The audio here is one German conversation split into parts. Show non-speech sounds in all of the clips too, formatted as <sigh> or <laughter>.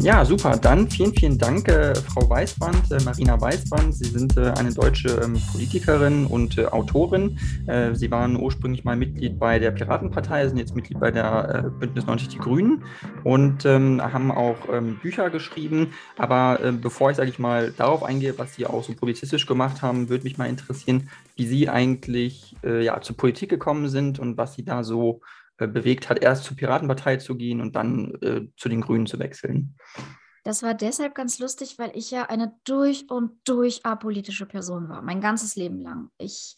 Ja, super. Dann vielen, vielen Dank, äh, Frau Weißband, äh, Marina Weißband. Sie sind äh, eine deutsche ähm, Politikerin und äh, Autorin. Äh, Sie waren ursprünglich mal Mitglied bei der Piratenpartei, sind jetzt Mitglied bei der äh, Bündnis 90 Die Grünen und ähm, haben auch ähm, Bücher geschrieben. Aber bevor ich, sage ich mal, darauf eingehe, was Sie auch so publizistisch gemacht haben, würde mich mal interessieren, wie Sie eigentlich ja, zur Politik gekommen sind und was Sie da so bewegt hat, erst zur Piratenpartei zu gehen und dann äh, zu den Grünen zu wechseln. Das war deshalb ganz lustig, weil ich ja eine durch und durch apolitische Person war, mein ganzes Leben lang. Ich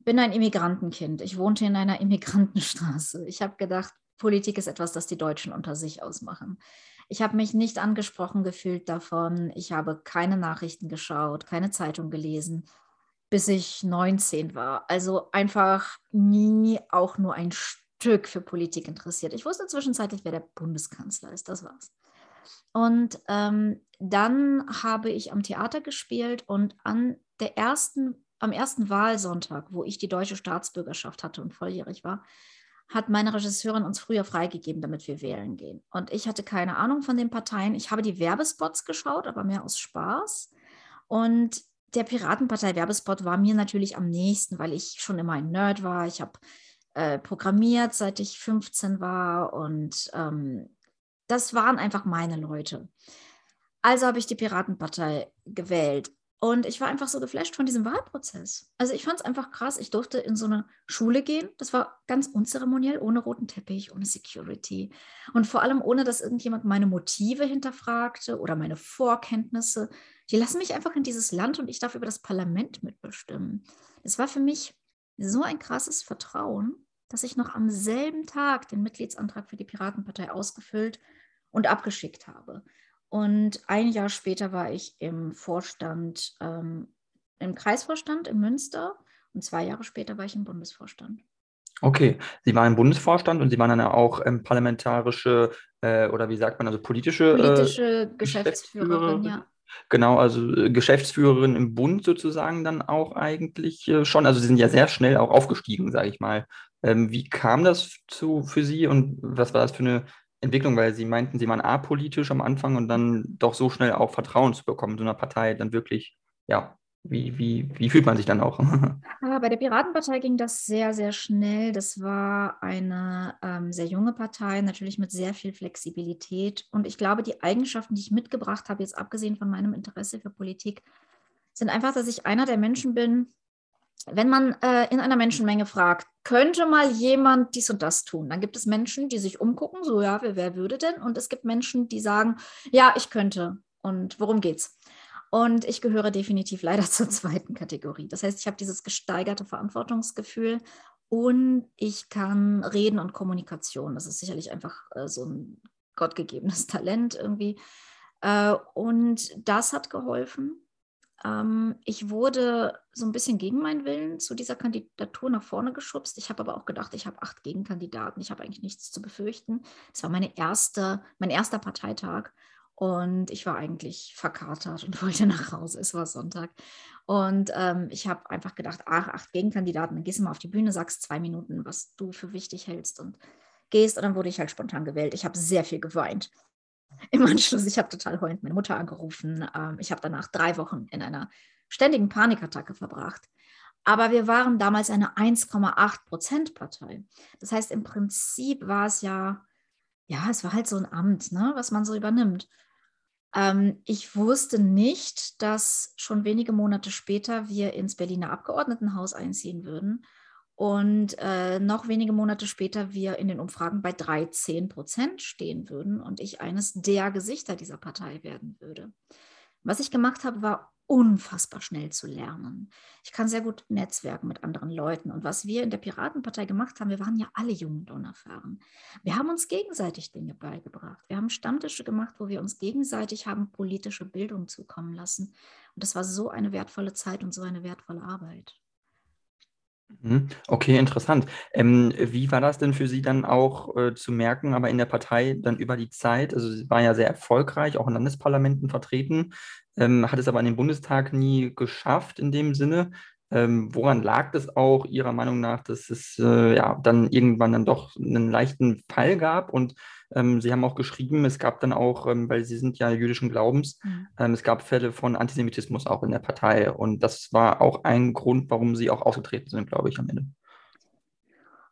bin ein Immigrantenkind. Ich wohnte in einer <laughs> Immigrantenstraße. Ich habe gedacht, Politik ist etwas, das die Deutschen unter sich ausmachen. Ich habe mich nicht angesprochen gefühlt davon. Ich habe keine Nachrichten geschaut, keine Zeitung gelesen, bis ich 19 war. Also einfach nie auch nur ein Stück für Politik interessiert. Ich wusste zwischenzeitlich, wer der Bundeskanzler ist, das war's. Und ähm, dann habe ich am Theater gespielt und an der ersten, am ersten Wahlsonntag, wo ich die deutsche Staatsbürgerschaft hatte und volljährig war, hat meine Regisseurin uns früher freigegeben, damit wir wählen gehen. Und ich hatte keine Ahnung von den Parteien. Ich habe die Werbespots geschaut, aber mehr aus Spaß. Und der Piratenpartei-Werbespot war mir natürlich am nächsten, weil ich schon immer ein Nerd war. Ich habe äh, programmiert, seit ich 15 war und ähm, das waren einfach meine Leute. Also habe ich die Piratenpartei gewählt. Und ich war einfach so geflasht von diesem Wahlprozess. Also ich fand es einfach krass. Ich durfte in so eine Schule gehen. Das war ganz unzeremoniell, ohne roten Teppich, ohne Security. Und vor allem ohne, dass irgendjemand meine Motive hinterfragte oder meine Vorkenntnisse. Die lassen mich einfach in dieses Land und ich darf über das Parlament mitbestimmen. Es war für mich so ein krasses Vertrauen, dass ich noch am selben Tag den Mitgliedsantrag für die Piratenpartei ausgefüllt und abgeschickt habe. Und ein Jahr später war ich im Vorstand, ähm, im Kreisvorstand in Münster und zwei Jahre später war ich im Bundesvorstand. Okay, Sie waren im Bundesvorstand und Sie waren dann auch ähm, parlamentarische äh, oder wie sagt man, also politische, politische äh, Geschäftsführerin, ja. Genau, also äh, Geschäftsführerin im Bund sozusagen dann auch eigentlich äh, schon. Also Sie sind ja sehr schnell auch aufgestiegen, sage ich mal. Ähm, wie kam das zu, für Sie und was war das für eine Entwicklung? Weil Sie meinten, Sie waren apolitisch am Anfang und dann doch so schnell auch Vertrauen zu bekommen, so einer Partei dann wirklich, ja, wie, wie, wie fühlt man sich dann auch? <laughs> Ah, bei der Piratenpartei ging das sehr, sehr schnell. Das war eine ähm, sehr junge Partei, natürlich mit sehr viel Flexibilität. Und ich glaube, die Eigenschaften, die ich mitgebracht habe, jetzt abgesehen von meinem Interesse für Politik, sind einfach, dass ich einer der Menschen bin, wenn man äh, in einer Menschenmenge fragt, könnte mal jemand dies und das tun, dann gibt es Menschen, die sich umgucken, so ja, wer, wer würde denn? Und es gibt Menschen, die sagen, ja, ich könnte. Und worum geht's? Und ich gehöre definitiv leider <laughs> zur zweiten Kategorie. Das heißt, ich habe dieses gesteigerte Verantwortungsgefühl und ich kann Reden und Kommunikation. Das ist sicherlich einfach äh, so ein gottgegebenes <laughs> Talent irgendwie. Äh, und das hat geholfen. Ähm, ich wurde so ein bisschen gegen meinen Willen zu dieser Kandidatur nach vorne geschubst. Ich habe aber auch gedacht, ich habe acht Gegenkandidaten. Ich habe eigentlich nichts zu befürchten. Es war meine erste, mein erster Parteitag. Und ich war eigentlich verkatert und <laughs> wollte nach Hause. Es war Sonntag. Und ähm, ich habe einfach gedacht, ach, acht Gegenkandidaten, dann gehst du mal auf die Bühne, sagst zwei Minuten, was du für wichtig hältst und gehst. Und dann wurde ich halt spontan gewählt. Ich habe sehr viel geweint. <laughs> Im Anschluss, ich habe total heulend meine Mutter angerufen. Ähm, ich habe danach drei Wochen in einer ständigen Panikattacke verbracht. Aber wir waren damals eine 1,8 Prozent Partei. Das heißt, im Prinzip war es ja ja, es war halt so ein Amt, ne, was man so übernimmt. Ähm, ich wusste nicht, dass schon wenige Monate später wir ins Berliner Abgeordnetenhaus einziehen würden und äh, noch wenige Monate später wir in den Umfragen bei 13 Prozent stehen würden und ich eines der Gesichter dieser Partei werden würde. Was ich gemacht habe, war unfassbar schnell zu lernen. Ich kann sehr gut netzwerken mit anderen Leuten. Und was wir in der Piratenpartei gemacht haben, wir waren ja alle jung und unerfahren. Wir haben uns gegenseitig Dinge beigebracht. Wir haben Stammtische gemacht, wo wir uns gegenseitig haben politische Bildung zukommen lassen. Und das war so eine wertvolle Zeit und so eine wertvolle Arbeit. Mhm. Okay, interessant. Ähm, wie war das denn für Sie dann auch äh, zu merken, aber in der Partei dann über die Zeit? Also Sie waren ja sehr erfolgreich, auch in Landesparlamenten vertreten, ähm, hat es aber in den Bundestag nie geschafft in dem Sinne. Ähm, woran lag das auch Ihrer Meinung nach, dass es äh, ja dann irgendwann dann doch einen leichten Fall gab? Und Ähm, Sie haben auch geschrieben, es gab dann auch, ähm, weil Sie sind ja jüdischen Glaubens, mhm. ähm, es gab Fälle von Antisemitismus auch in der Partei. Und das war auch ein Grund, warum Sie auch ausgetreten sind, glaube ich, am Ende.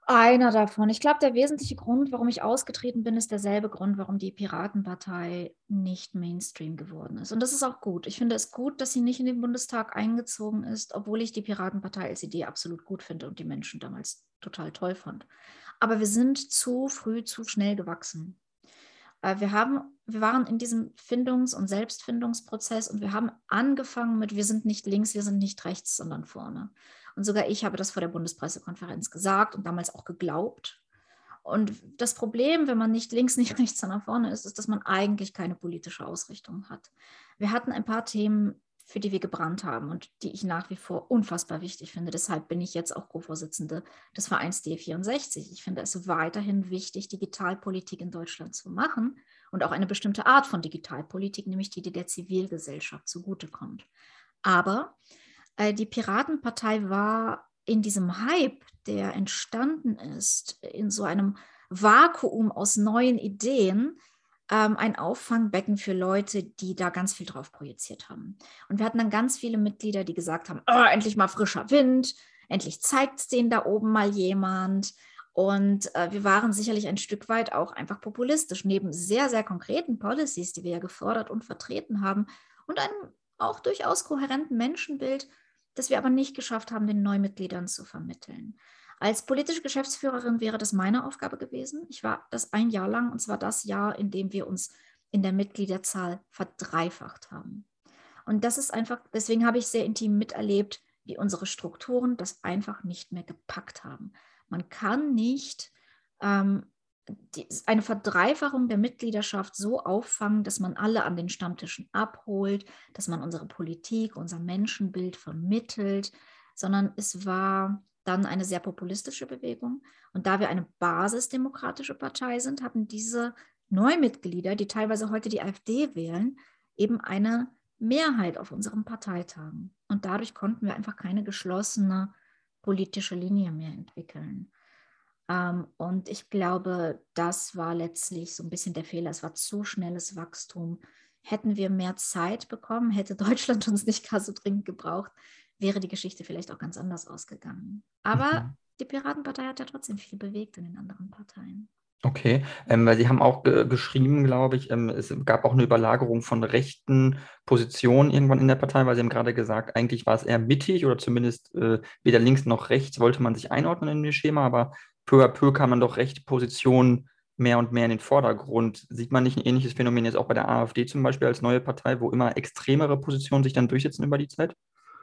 Einer davon. Ich glaube, der wesentliche Grund, warum ich ausgetreten bin, ist derselbe Grund, warum die Piratenpartei nicht Mainstream geworden ist. Und das ist auch gut. Ich finde es gut, dass sie nicht in den Bundestag eingezogen ist, obwohl ich die Piratenpartei als Idee absolut gut finde und die Menschen damals total toll fand. Aber wir sind zu früh, zu schnell gewachsen. Äh, wir, haben, wir waren in diesem Findungs- und Selbstfindungsprozess und wir haben angefangen mit, wir sind nicht links, wir sind nicht rechts, sondern vorne. Und sogar ich habe das vor der Bundespressekonferenz gesagt und damals auch geglaubt. Und das Problem, wenn man nicht links, <laughs> nicht rechts, sondern vorne ist, ist, dass man eigentlich keine politische Ausrichtung hat. Wir hatten ein paar Themen, für die wir gebrannt haben und die ich nach wie vor unfassbar wichtig finde. Deshalb bin ich jetzt auch Co-Vorsitzende des Vereins D64. Ich finde es weiterhin wichtig, Digitalpolitik in Deutschland zu machen und auch eine bestimmte Art von Digitalpolitik, nämlich die, die der Zivilgesellschaft zugutekommt. Aber äh, die Piratenpartei war in diesem Hype, der entstanden ist, in so einem Vakuum aus neuen Ideen, ähm, ein Auffangbecken für Leute, die da ganz viel drauf projiziert haben. Und wir hatten dann ganz viele Mitglieder, die gesagt haben, oh, endlich mal frischer Wind, endlich zeigt es denen da oben mal jemand. Und äh, wir waren sicherlich ein Stück weit auch einfach populistisch, neben sehr, sehr konkreten Policies, die wir ja gefordert und vertreten haben und einem auch durchaus kohärenten Menschenbild, das wir aber nicht geschafft haben, den Neumitgliedern zu vermitteln. Als politische Geschäftsführerin wäre das meine Aufgabe gewesen. Ich war das ein Jahr lang und zwar das Jahr, in dem wir uns in der Mitgliederzahl verdreifacht haben. Und das ist einfach, deswegen habe ich sehr intim miterlebt, wie unsere Strukturen das einfach nicht mehr gepackt haben. Man kann nicht ähm, die, eine Verdreifachung der Mitgliedschaft so auffangen, dass man alle an den Stammtischen abholt, dass man unsere Politik, unser Menschenbild vermittelt, sondern es war dann eine sehr populistische Bewegung. Und da wir eine basisdemokratische Partei sind, hatten diese Neumitglieder, die teilweise heute die AfD wählen, eben eine Mehrheit auf unseren Parteitagen. Und dadurch konnten wir einfach keine geschlossene politische Linie mehr entwickeln. Ähm, und ich glaube, das war letztlich so ein bisschen der Fehler. Es war zu schnelles Wachstum. Hätten wir mehr Zeit bekommen, hätte Deutschland uns nicht gar so dringend gebraucht, wäre die Geschichte vielleicht auch ganz anders ausgegangen. Aber mhm. die Piratenpartei hat ja trotzdem viel bewegt in den anderen Parteien. Okay, ähm, weil Sie haben auch ge geschrieben, glaube ich, ähm, es gab auch eine Überlagerung von rechten Positionen irgendwann in der Partei, weil Sie haben gerade gesagt, eigentlich war es eher mittig oder zumindest äh, weder links noch rechts wollte man sich einordnen in dem Schema, aber peu à peu kam man doch rechte Positionen mehr und mehr in den Vordergrund. Sieht man nicht ein ähnliches Phänomen jetzt auch bei der AfD zum Beispiel als neue Partei, wo immer extremere Positionen sich dann durchsetzen über die Zeit?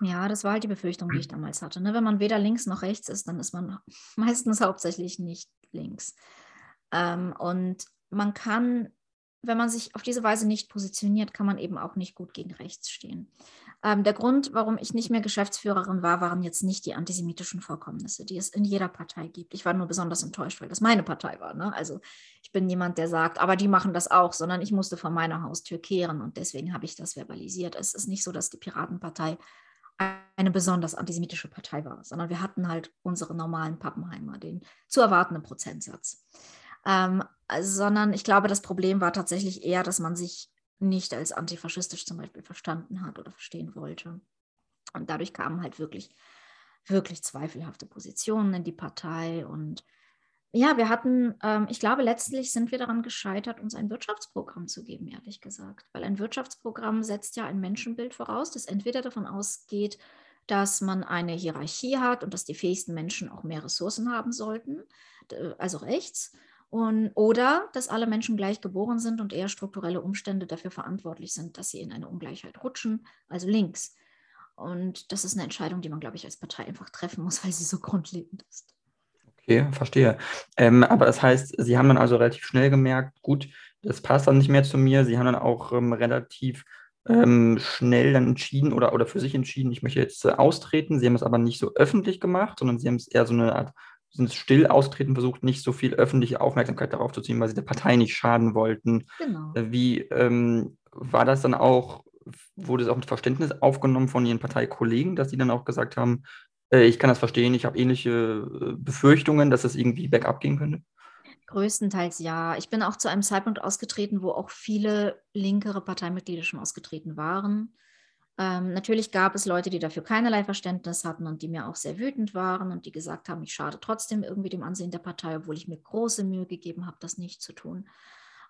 Ja, das war halt die Befürchtung, die ich damals hatte. Ne? Wenn man weder links noch rechts ist, dann ist man <laughs> meistens hauptsächlich nicht links. Ähm, und man kann, wenn man sich auf diese Weise nicht positioniert, kann man eben auch nicht gut gegen rechts stehen. Ähm, der Grund, warum ich nicht mehr Geschäftsführerin war, waren jetzt nicht die antisemitischen Vorkommnisse, die es in jeder Partei gibt. Ich war nur besonders enttäuscht, weil das meine Partei war. Ne? Also ich bin niemand, der sagt, aber die machen das auch, sondern ich musste vor meiner Haustür kehren und deswegen habe ich das verbalisiert. Es ist nicht so, dass die Piratenpartei eine besonders antisemitische Partei war, sondern wir hatten halt unsere normalen Pappenheimer, den zu erwartenden Prozentsatz. Ähm, sondern ich glaube, das Problem war tatsächlich eher, dass man sich nicht als antifaschistisch zum Beispiel verstanden hat oder verstehen wollte. Und dadurch kamen halt wirklich, wirklich zweifelhafte Positionen in die Partei und ja, wir hatten, ähm, ich glaube, letztlich sind wir daran gescheitert, uns ein Wirtschaftsprogramm zu geben, ehrlich gesagt. Weil ein Wirtschaftsprogramm setzt ja ein Menschenbild voraus, das entweder davon ausgeht, dass man eine Hierarchie hat und dass die fähigsten Menschen auch mehr Ressourcen haben sollten, also rechts, und, oder dass alle Menschen gleich geboren sind und eher strukturelle Umstände dafür verantwortlich sind, dass sie in eine Ungleichheit rutschen, also links. Und das ist eine Entscheidung, die man, glaube ich, als Partei einfach treffen muss, weil sie so <laughs> grundlegend ist. Okay, verstehe. Ähm, aber das heißt, Sie haben dann also relativ schnell gemerkt, gut, das passt dann nicht mehr zu mir. Sie haben dann auch ähm, relativ ähm, schnell dann entschieden oder, oder für sich entschieden, ich möchte jetzt äh, austreten. Sie haben es aber nicht so öffentlich gemacht, sondern Sie haben es eher so eine Art sind still austreten versucht, nicht so viel öffentliche Aufmerksamkeit darauf zu ziehen, weil sie der Partei nicht schaden wollten. Genau. Äh, wie ähm, war das dann auch, wurde es auch mit Verständnis aufgenommen von Ihren Parteikollegen, dass Sie dann auch gesagt haben, äh, ich kann das verstehen, ich habe ähnliche äh, Befürchtungen, dass es irgendwie bergab gehen könnte. Größtenteils ja. Ich bin auch zu einem Zeitpunkt ausgetreten, wo auch viele linkere Parteimitglieder schon ausgetreten waren. Ähm, natürlich gab es Leute, die dafür keinerlei Verständnis hatten und die mir auch sehr wütend waren und die gesagt haben, ich schade trotzdem irgendwie dem Ansehen der Partei, obwohl ich mir große Mühe gegeben habe, das nicht zu tun.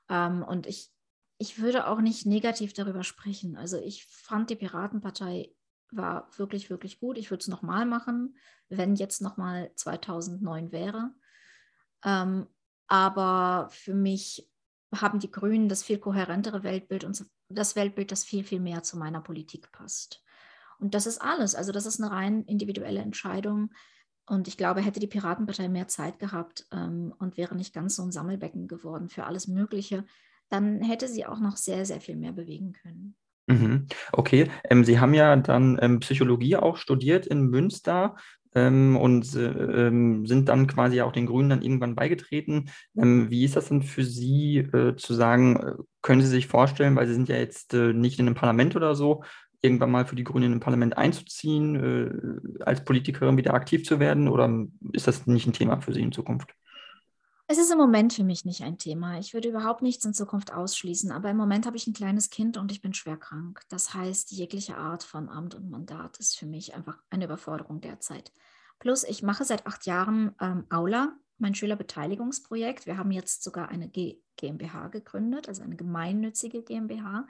Ähm, und ich, ich würde auch nicht negativ darüber sprechen. Also ich fand die Piratenpartei war wirklich, wirklich gut. Ich würde es nochmal machen, wenn jetzt nochmal 2009 wäre. Ähm, aber für mich haben die Grünen das viel kohärentere Weltbild und das Weltbild, das viel, viel mehr zu meiner Politik passt. Und das ist alles. Also das ist eine rein individuelle Entscheidung. Und ich glaube, hätte die Piratenpartei mehr Zeit gehabt ähm, und wäre nicht ganz so ein Sammelbecken geworden für alles Mögliche, dann hätte sie auch noch sehr, sehr viel mehr bewegen können. Mhm. Okay, ähm, Sie haben ja dann ähm, Psychologie auch studiert in Münster ähm, und äh, ähm, sind dann quasi auch den Grünen dann irgendwann beigetreten. Ähm, wie ist das denn für Sie äh, zu sagen, äh, können Sie sich vorstellen, weil Sie sind ja jetzt äh, nicht in einem Parlament oder so, irgendwann mal für die Grünen im Parlament einzuziehen, äh, als Politikerin wieder aktiv zu werden oder ist das nicht ein Thema für Sie in Zukunft? Es ist im Moment für mich nicht ein Thema. Ich würde überhaupt nichts in Zukunft ausschließen, aber im Moment habe ich ein kleines Kind und ich bin schwer krank. Das heißt, jegliche Art von Amt und Mandat ist für mich einfach eine Überforderung derzeit. Plus, ich mache seit acht Jahren ähm, Aula, mein Schülerbeteiligungsprojekt. Wir haben jetzt sogar eine G GmbH gegründet, also eine gemeinnützige GmbH,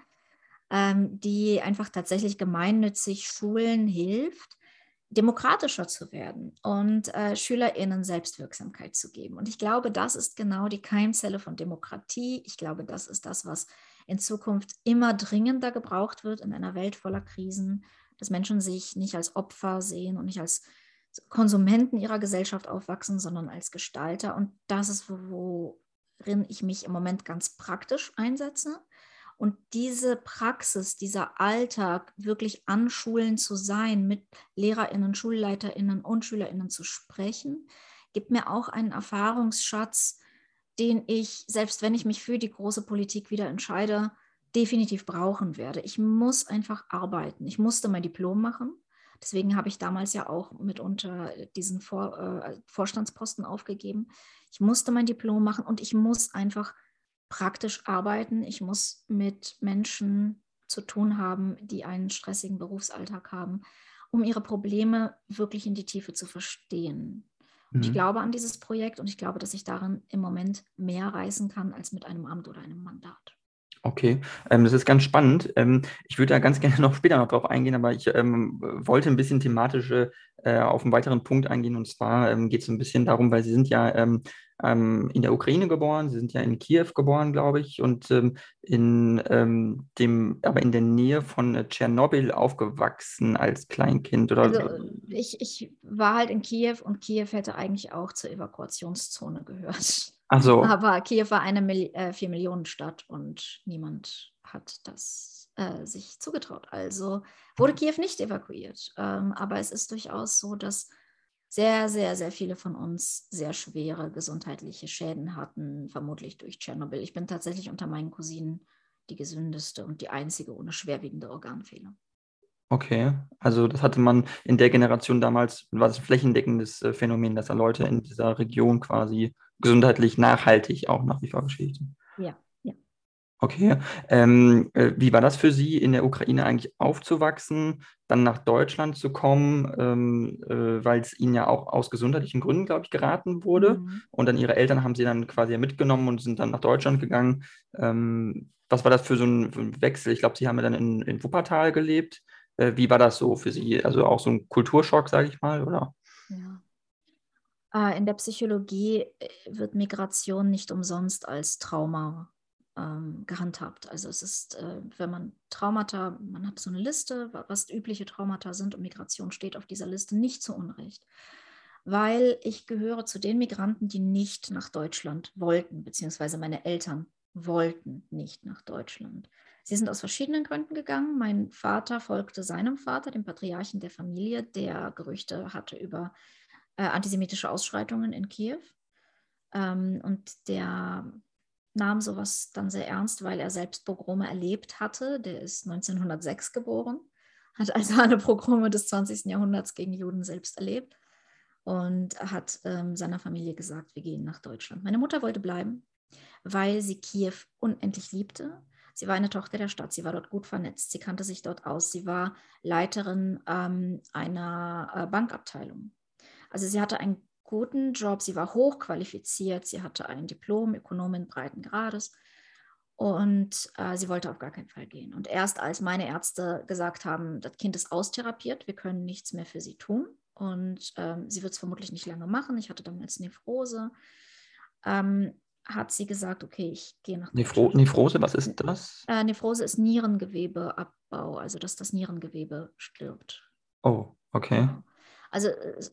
ähm, die einfach tatsächlich gemeinnützig Schulen hilft, demokratischer zu werden und äh, SchülerInnen Selbstwirksamkeit zu geben. Und ich glaube, das ist genau die Keimzelle von Demokratie. Ich glaube, das ist das, was in Zukunft immer dringender gebraucht wird in einer Welt voller Krisen, dass Menschen sich nicht als Opfer sehen und nicht als Konsumenten ihrer Gesellschaft aufwachsen, sondern als Gestalter. Und das ist, worin ich mich im Moment ganz praktisch einsetze. Und diese Praxis, dieser Alltag, wirklich an Schulen zu sein, mit LehrerInnen, SchulleiterInnen und SchülerInnen zu sprechen, gibt mir auch einen Erfahrungsschatz, den ich, selbst wenn ich mich für die große Politik wieder entscheide, definitiv brauchen werde. Ich muss einfach arbeiten. Ich musste mein Diplom machen. Deswegen habe ich damals ja auch mitunter diesen Vor, äh, Vorstandsposten aufgegeben. Ich musste mein Diplom machen und ich muss einfach praktisch arbeiten. Ich muss mit Menschen zu tun haben, die einen stressigen Berufsalltag haben, um ihre Probleme wirklich in die Tiefe zu verstehen. Mhm. Ich glaube an dieses Projekt und ich glaube, dass ich darin im Moment mehr reißen kann als mit einem Amt oder einem Mandat. Okay, ähm, das ist ganz spannend. Ähm, ich würde da ganz <laughs> gerne noch später noch drauf eingehen, aber ich ähm, wollte ein bisschen thematisch äh, auf einen weiteren Punkt eingehen. Und zwar ähm, geht es ein bisschen darum, weil Sie sind ja ähm, ähm, in der Ukraine geboren, Sie sind ja in Kiew geboren, glaube ich, und in dem, aber in der Nähe von äh, Tschernobyl aufgewachsen als Kleinkind. Oder? Also ich, ich war halt in Kiew und Kiew hätte eigentlich auch zur Evakuationszone gehört. Ach so. Aber Kiew war eine Mil äh, 4 Millionen Stadt und niemand hat das äh, sich zugetraut. Also wurde Kiew nicht evakuiert. Ähm, aber es ist durchaus so, dass sehr, sehr, sehr viele von uns sehr schwere gesundheitliche Schäden hatten, vermutlich durch Tschernobyl. Ich bin tatsächlich unter meinen Cousinen die gesündeste und die einzige ohne schwerwiegende Organfehler. Okay, also das hatte man in der Generation damals, war das ein flächendeckendes äh, Phänomen, dass da Leute in dieser Region quasi gesundheitlich nachhaltig auch nach wie vor geschädigt sind. Ja, ja. Okay. Ähm, äh, wie war das für Sie, in der Ukraine eigentlich aufzuwachsen, dann nach Deutschland zu kommen, ähm, äh, weil es Ihnen ja auch aus gesundheitlichen Gründen, glaube ich, geraten wurde? Mhm. Und dann Ihre Eltern haben Sie dann quasi mitgenommen und sind dann nach Deutschland gegangen. Ähm, was war das für so ein Wechsel? Ich glaube, Sie haben ja dann in, in Wuppertal gelebt. Äh, wie war das so für Sie? Also auch so ein Kulturschock, sage ich mal, oder? Ja. Äh, in der Psychologie äh, wird Migration nicht umsonst als Trauma ähm, gehandhabt. Also es ist, äh, wenn man Traumata, man hat so eine Liste, was übliche Traumata sind und Migration steht auf dieser Liste nicht zu Unrecht. Weil ich gehöre zu den Migranten, die nicht nach Deutschland wollten, beziehungsweise meine Eltern wollten nicht nach Deutschland. Sie sind aus verschiedenen Gründen gegangen. Mein Vater folgte seinem Vater, dem Patriarchen der Familie, der Gerüchte hatte über äh, antisemitische Ausschreitungen in Kiew. Ähm, und der nahm sowas dann sehr ernst, weil er selbst Pogrome erlebt hatte. Der ist 1906 geboren, hat also alle Pogrome des 20. Jahrhunderts gegen Juden selbst erlebt und hat ähm, seiner Familie gesagt, wir gehen nach Deutschland. Meine Mutter wollte bleiben, weil sie Kiew unendlich liebte. Sie war eine Tochter der Stadt, sie war dort gut vernetzt, sie kannte sich dort aus, sie war Leiterin ähm, einer äh, Bankabteilung. Also sie hatte einen guten Job, sie war hochqualifiziert, sie hatte ein Diplom, Ökonomin breiten Grades und äh, sie wollte auf gar keinen Fall gehen. Und erst als meine Ärzte gesagt haben, das Kind ist austherapiert, wir können nichts mehr für sie tun und ähm, sie wird es vermutlich nicht lange machen. Ich hatte damals Nephrose. Ähm, hat sie gesagt, okay, ich gehe nach Nephro Nephrose, was ist das? Äh, Nephrose ist Nierengewebeabbau, also dass das Nierengewebe stirbt. Oh, okay. Also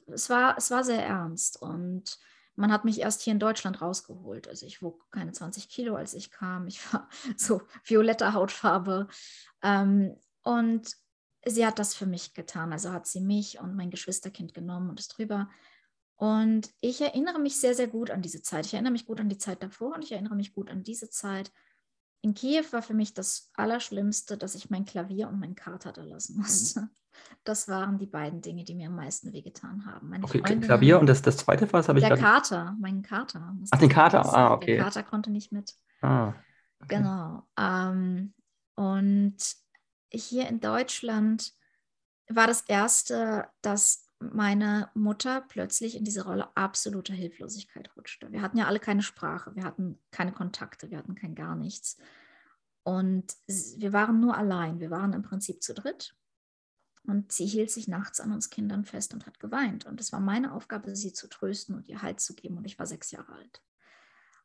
es war, es war sehr ernst und man hat mich erst hier in Deutschland rausgeholt. Also ich wog keine 20 Kilo, als ich kam. Ich war <laughs> so violetter Hautfarbe. Ähm, und sie hat das für mich getan. Also hat sie mich und mein Geschwisterkind genommen und ist drüber. Und ich erinnere mich sehr, sehr gut an diese Zeit. Ich erinnere mich gut an die Zeit davor und ich erinnere mich gut an diese Zeit. In Kiew war für mich das Allerschlimmste, dass ich mein Klavier und meinen Kater da lassen musste. Das waren die beiden Dinge, die mir am meisten wehgetan haben. Meine okay, Freundin, Klavier und das, das zweite was habe ich Der Kater, mein Kater. Ach, den Kater, ah, okay. Der Kater konnte nicht mit. Ah, okay. Genau. Ähm, und hier in Deutschland war das erste, dass meine Mutter plötzlich in diese Rolle absoluter Hilflosigkeit rutschte. Wir hatten ja alle keine Sprache, wir hatten keine Kontakte, wir hatten kein gar nichts. Und wir waren nur allein, wir waren im Prinzip zu dritt. Und sie hielt sich nachts an uns Kindern fest und hat geweint. Und es war meine Aufgabe, sie zu trösten und ihr Halt zu geben. Und ich war sechs Jahre alt.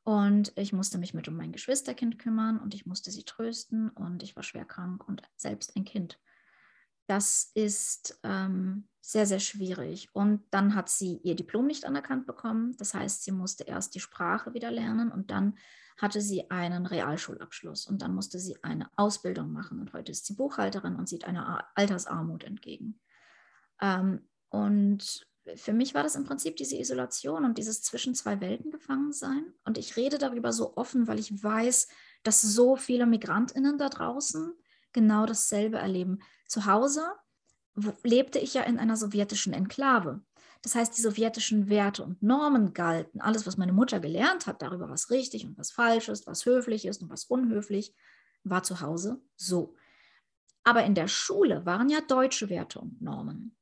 Und ich musste mich mit um mein Geschwisterkind kümmern und ich musste sie trösten und ich war schwer krank und selbst ein Kind. Das ist ähm, sehr, sehr schwierig. Und dann hat sie ihr Diplom nicht anerkannt bekommen. Das heißt, sie musste erst die Sprache wieder lernen und dann hatte sie einen Realschulabschluss und dann musste sie eine Ausbildung machen. Und heute ist sie Buchhalterin und sieht einer Altersarmut entgegen. Ähm, und für mich war das im Prinzip diese Isolation und dieses zwischen zwei Welten gefangen sein. Und ich rede darüber so offen, weil ich weiß, dass so viele Migrantinnen da draußen genau dasselbe erleben. Zu Hause lebte ich ja in einer sowjetischen Enklave. Das heißt, die sowjetischen Werte und Normen galten. Alles, was meine Mutter gelernt hat darüber, was richtig und was falsch ist, was höflich ist und was unhöflich, war zu Hause so. Aber in der Schule waren ja deutsche Werte und Normen.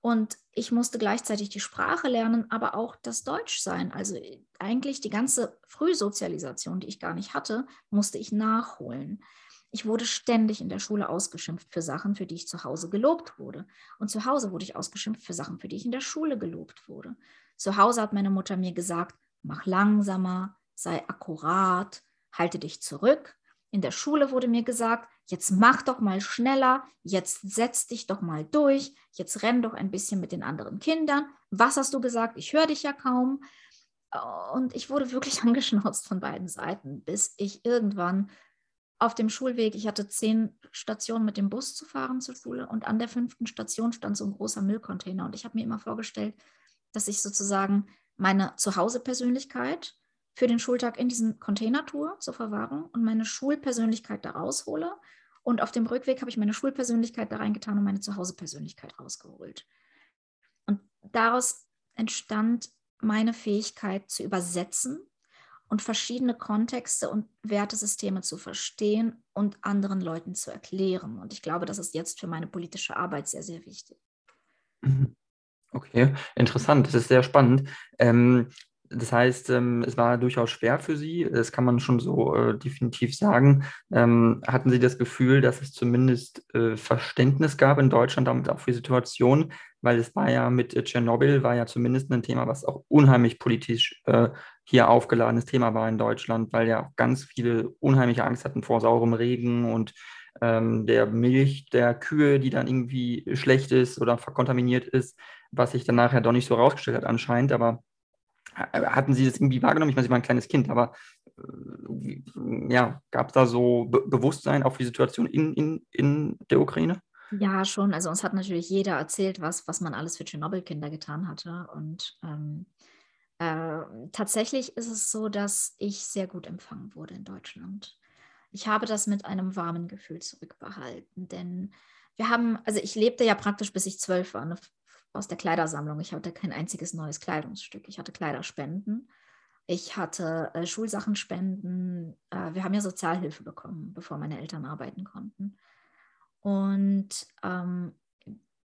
Und ich musste gleichzeitig die Sprache lernen, aber auch das Deutschsein. Also eigentlich die ganze Frühsozialisation, die ich gar nicht hatte, musste ich nachholen. Ich wurde ständig in der Schule ausgeschimpft für Sachen, für die ich zu Hause gelobt wurde. Und zu Hause wurde ich ausgeschimpft für Sachen, für die ich in der Schule gelobt wurde. Zu Hause hat meine Mutter mir gesagt, mach langsamer, sei akkurat, halte dich zurück. In der Schule wurde mir gesagt, jetzt mach doch mal schneller, jetzt setz dich doch mal durch, jetzt renn doch ein bisschen mit den anderen Kindern. Was hast du gesagt? Ich höre dich ja kaum. Und ich wurde wirklich <laughs> angeschnauzt von beiden Seiten, bis ich irgendwann auf dem Schulweg, ich hatte zehn Stationen mit dem Bus zu fahren zur Schule und an der fünften Station stand so ein großer Müllcontainer. Und ich habe mir immer vorgestellt, dass ich sozusagen meine Zuhause-Persönlichkeit für den Schultag in diesen Container tue zur Verwahrung und meine Schulpersönlichkeit da raushole. Und auf dem Rückweg habe ich meine Schulpersönlichkeit da reingetan und meine Zuhause-Persönlichkeit rausgeholt. Und daraus entstand meine Fähigkeit zu übersetzen und verschiedene Kontexte und Wertesysteme zu verstehen und anderen Leuten zu erklären. Und ich glaube, das ist jetzt für meine politische Arbeit sehr, sehr wichtig. Mhm. Okay, interessant. Das ist sehr spannend. Ähm, das heißt, ähm, es war durchaus schwer für Sie, das kann man schon so äh, definitiv sagen. Ähm, hatten Sie das Gefühl, dass es zumindest äh, Verständnis gab in Deutschland damit auch für die Situation? Weil es war ja mit äh, Tschernobyl, war ja zumindest ein Thema, was auch unheimlich politisch äh, hier aufgeladenes Thema war in Deutschland, weil ja auch ganz viele unheimliche Angst hatten vor saurem Regen und ähm, der Milch der Kühe, die dann irgendwie schlecht ist oder verkontaminiert ist, was sich dann nachher doch nicht so rausgestellt hat anscheinend, aber hatten Sie das irgendwie wahrgenommen? Ich meine, Sie waren ein kleines Kind, aber äh, ja, gab es da so Be Bewusstsein auf die Situation in, in, in der Ukraine? Ja, schon. Also uns hat natürlich jeder erzählt, was, was man alles für Tschernobyl-Kinder getan hatte. Und ähm, äh, tatsächlich ist es so, dass ich sehr gut empfangen wurde in Deutschland. Ich habe das mit einem warmen Gefühl zurückbehalten, denn wir haben, also ich lebte ja praktisch bis ich zwölf war. Ne? aus der Kleidersammlung. Ich hatte kein einziges neues Kleidungsstück. Ich hatte Kleiderspenden. Ich hatte äh, Schulsachenspenden. Äh, wir haben ja Sozialhilfe bekommen, bevor meine Eltern arbeiten konnten. Und ähm,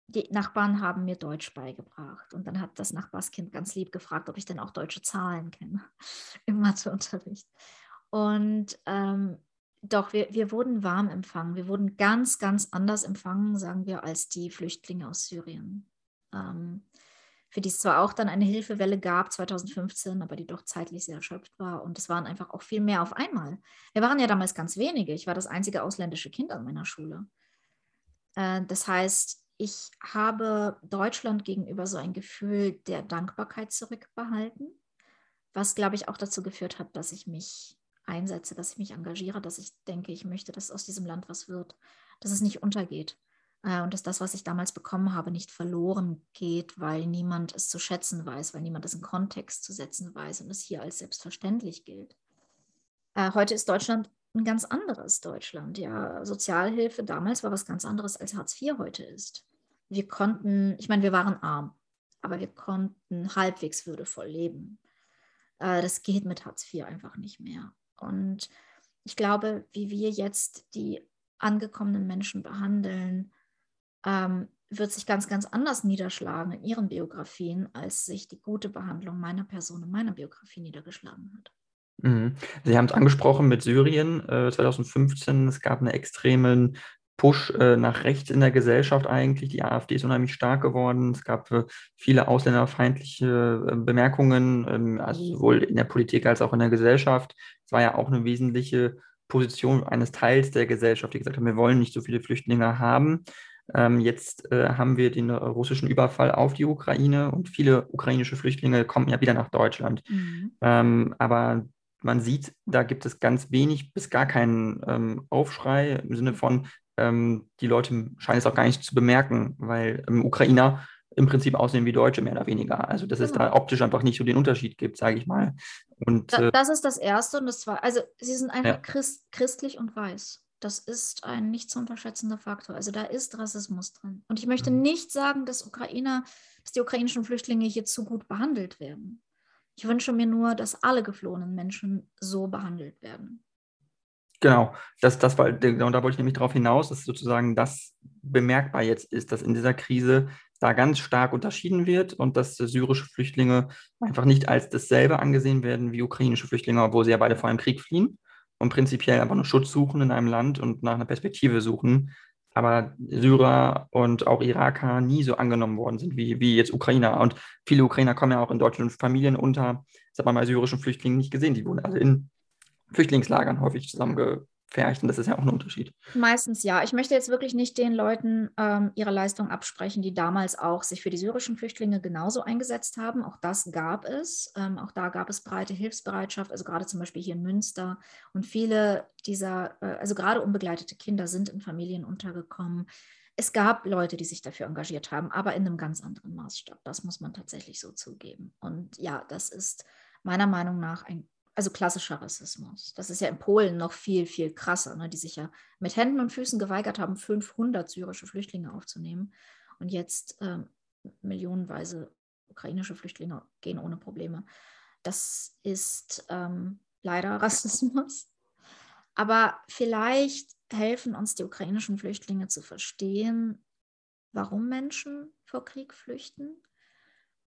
die Nachbarn haben mir Deutsch beigebracht. Und dann hat das Nachbarskind ganz lieb gefragt, ob ich denn auch deutsche Zahlen kenne <laughs> im Matheunterricht. Und ähm, doch, wir, wir wurden warm empfangen. Wir wurden ganz, ganz anders empfangen, sagen wir, als die Flüchtlinge aus Syrien. Ähm, für die es zwar auch dann eine Hilfewelle gab 2015, aber die doch zeitlich sehr erschöpft war. Und es waren einfach auch viel mehr auf einmal. Wir waren ja damals ganz wenige. Ich war das einzige ausländische Kind an meiner Schule. Äh, das heißt, ich habe Deutschland gegenüber so ein Gefühl der Dankbarkeit zurückbehalten, was, glaube ich, auch dazu geführt hat, dass ich mich einsetze, dass ich mich engagiere, dass ich denke, ich möchte, dass aus diesem Land was wird, dass es nicht untergeht äh, und dass das, was ich damals bekommen habe, nicht verloren geht, weil niemand es zu schätzen weiß, weil niemand es in Kontext zu setzen weiß und es hier als selbstverständlich gilt. Äh, heute ist Deutschland ein ganz anderes Deutschland. Ja, Sozialhilfe damals war was ganz anderes als Hartz IV heute ist. Wir konnten, ich meine, wir waren arm, aber wir konnten halbwegs würdevoll leben. Äh, das geht mit Hartz IV einfach nicht mehr. Und ich glaube, wie wir jetzt die angekommenen Menschen behandeln, ähm, wird sich ganz, ganz anders niederschlagen in ihren Biografien, als sich die gute Behandlung meiner Person in meiner Biografie niedergeschlagen hat. Mhm. Sie haben es angesprochen mit Syrien äh, 2015. Es gab einen extremen Push äh, nach rechts in der Gesellschaft eigentlich. Die AfD ist unheimlich stark geworden. Es gab äh, viele ausländerfeindliche äh, Bemerkungen, ähm, also sowohl in der Politik als auch in der Gesellschaft. Es war ja auch eine wesentliche Position eines Teils der Gesellschaft, die gesagt haben, wir wollen nicht so viele Flüchtlinge haben. Ähm, jetzt äh, haben wir den russischen Überfall auf die Ukraine und viele ukrainische Flüchtlinge kommen ja wieder nach Deutschland. Mhm. Ähm, aber man sieht, da gibt es ganz wenig bis gar keinen ähm, Aufschrei im Sinne von, ähm, die Leute scheinen es auch gar nicht zu bemerken, weil ähm, Ukrainer im Prinzip aussehen wie Deutsche, mehr oder weniger. Also, dass genau. es da genau. optisch einfach nicht so den Unterschied gibt, sage ich mal. Und, äh, das ist das Erste und das Zweite. Also, sie sind einfach ja. Christ, christlich und weiß. Das ist ein nicht zu unterschätzender Faktor. Also, da ist Rassismus drin. Und ich möchte mhm. nicht sagen, dass Ukrainer, dass die ukrainischen Flüchtlinge hier zu gut behandelt werden. Ich wünsche mir nur, dass alle geflohenen Menschen so behandelt werden. Genau, das, das war, genau, da wollte ich nämlich darauf hinaus, dass sozusagen das bemerkbar jetzt ist, dass in dieser Krise da ganz stark unterschieden wird und dass syrische Flüchtlinge einfach nicht als dasselbe angesehen werden wie ukrainische Flüchtlinge, obwohl sie ja beide vor einem Krieg fliehen und prinzipiell einfach nur Schutz suchen in einem Land und nach einer Perspektive suchen. Aber Syrer und auch Iraker nie so angenommen worden sind wie, wie jetzt Ukrainer. Und viele Ukrainer kommen ja auch in deutschen Familien unter, das hat man bei syrischen Flüchtlingen nicht gesehen. Die wurden also in Flüchtlingslagern häufig zusammengepfercht und das ist ja auch ein Unterschied. Meistens ja. Ich möchte jetzt wirklich nicht den Leuten ähm, ihre Leistung absprechen, die damals auch sich für die syrischen Flüchtlinge genauso eingesetzt haben. Auch das gab es. Ähm, auch da gab es breite Hilfsbereitschaft, also gerade zum Beispiel hier in Münster. Und viele dieser, äh, also gerade unbegleitete Kinder sind in Familien untergekommen. Es gab Leute, die sich dafür engagiert haben, aber in einem ganz anderen Maßstab. Das muss man tatsächlich so zugeben. Und ja, das ist meiner Meinung nach ein also klassischer Rassismus. Das ist ja in Polen noch viel, viel krasser, ne, die sich ja mit Händen und Füßen geweigert haben, 500 syrische Flüchtlinge aufzunehmen. Und jetzt ähm, millionenweise ukrainische Flüchtlinge gehen ohne Probleme. Das ist ähm, leider <laughs> Rassismus. Aber vielleicht helfen uns die ukrainischen Flüchtlinge zu verstehen, warum Menschen vor Krieg flüchten.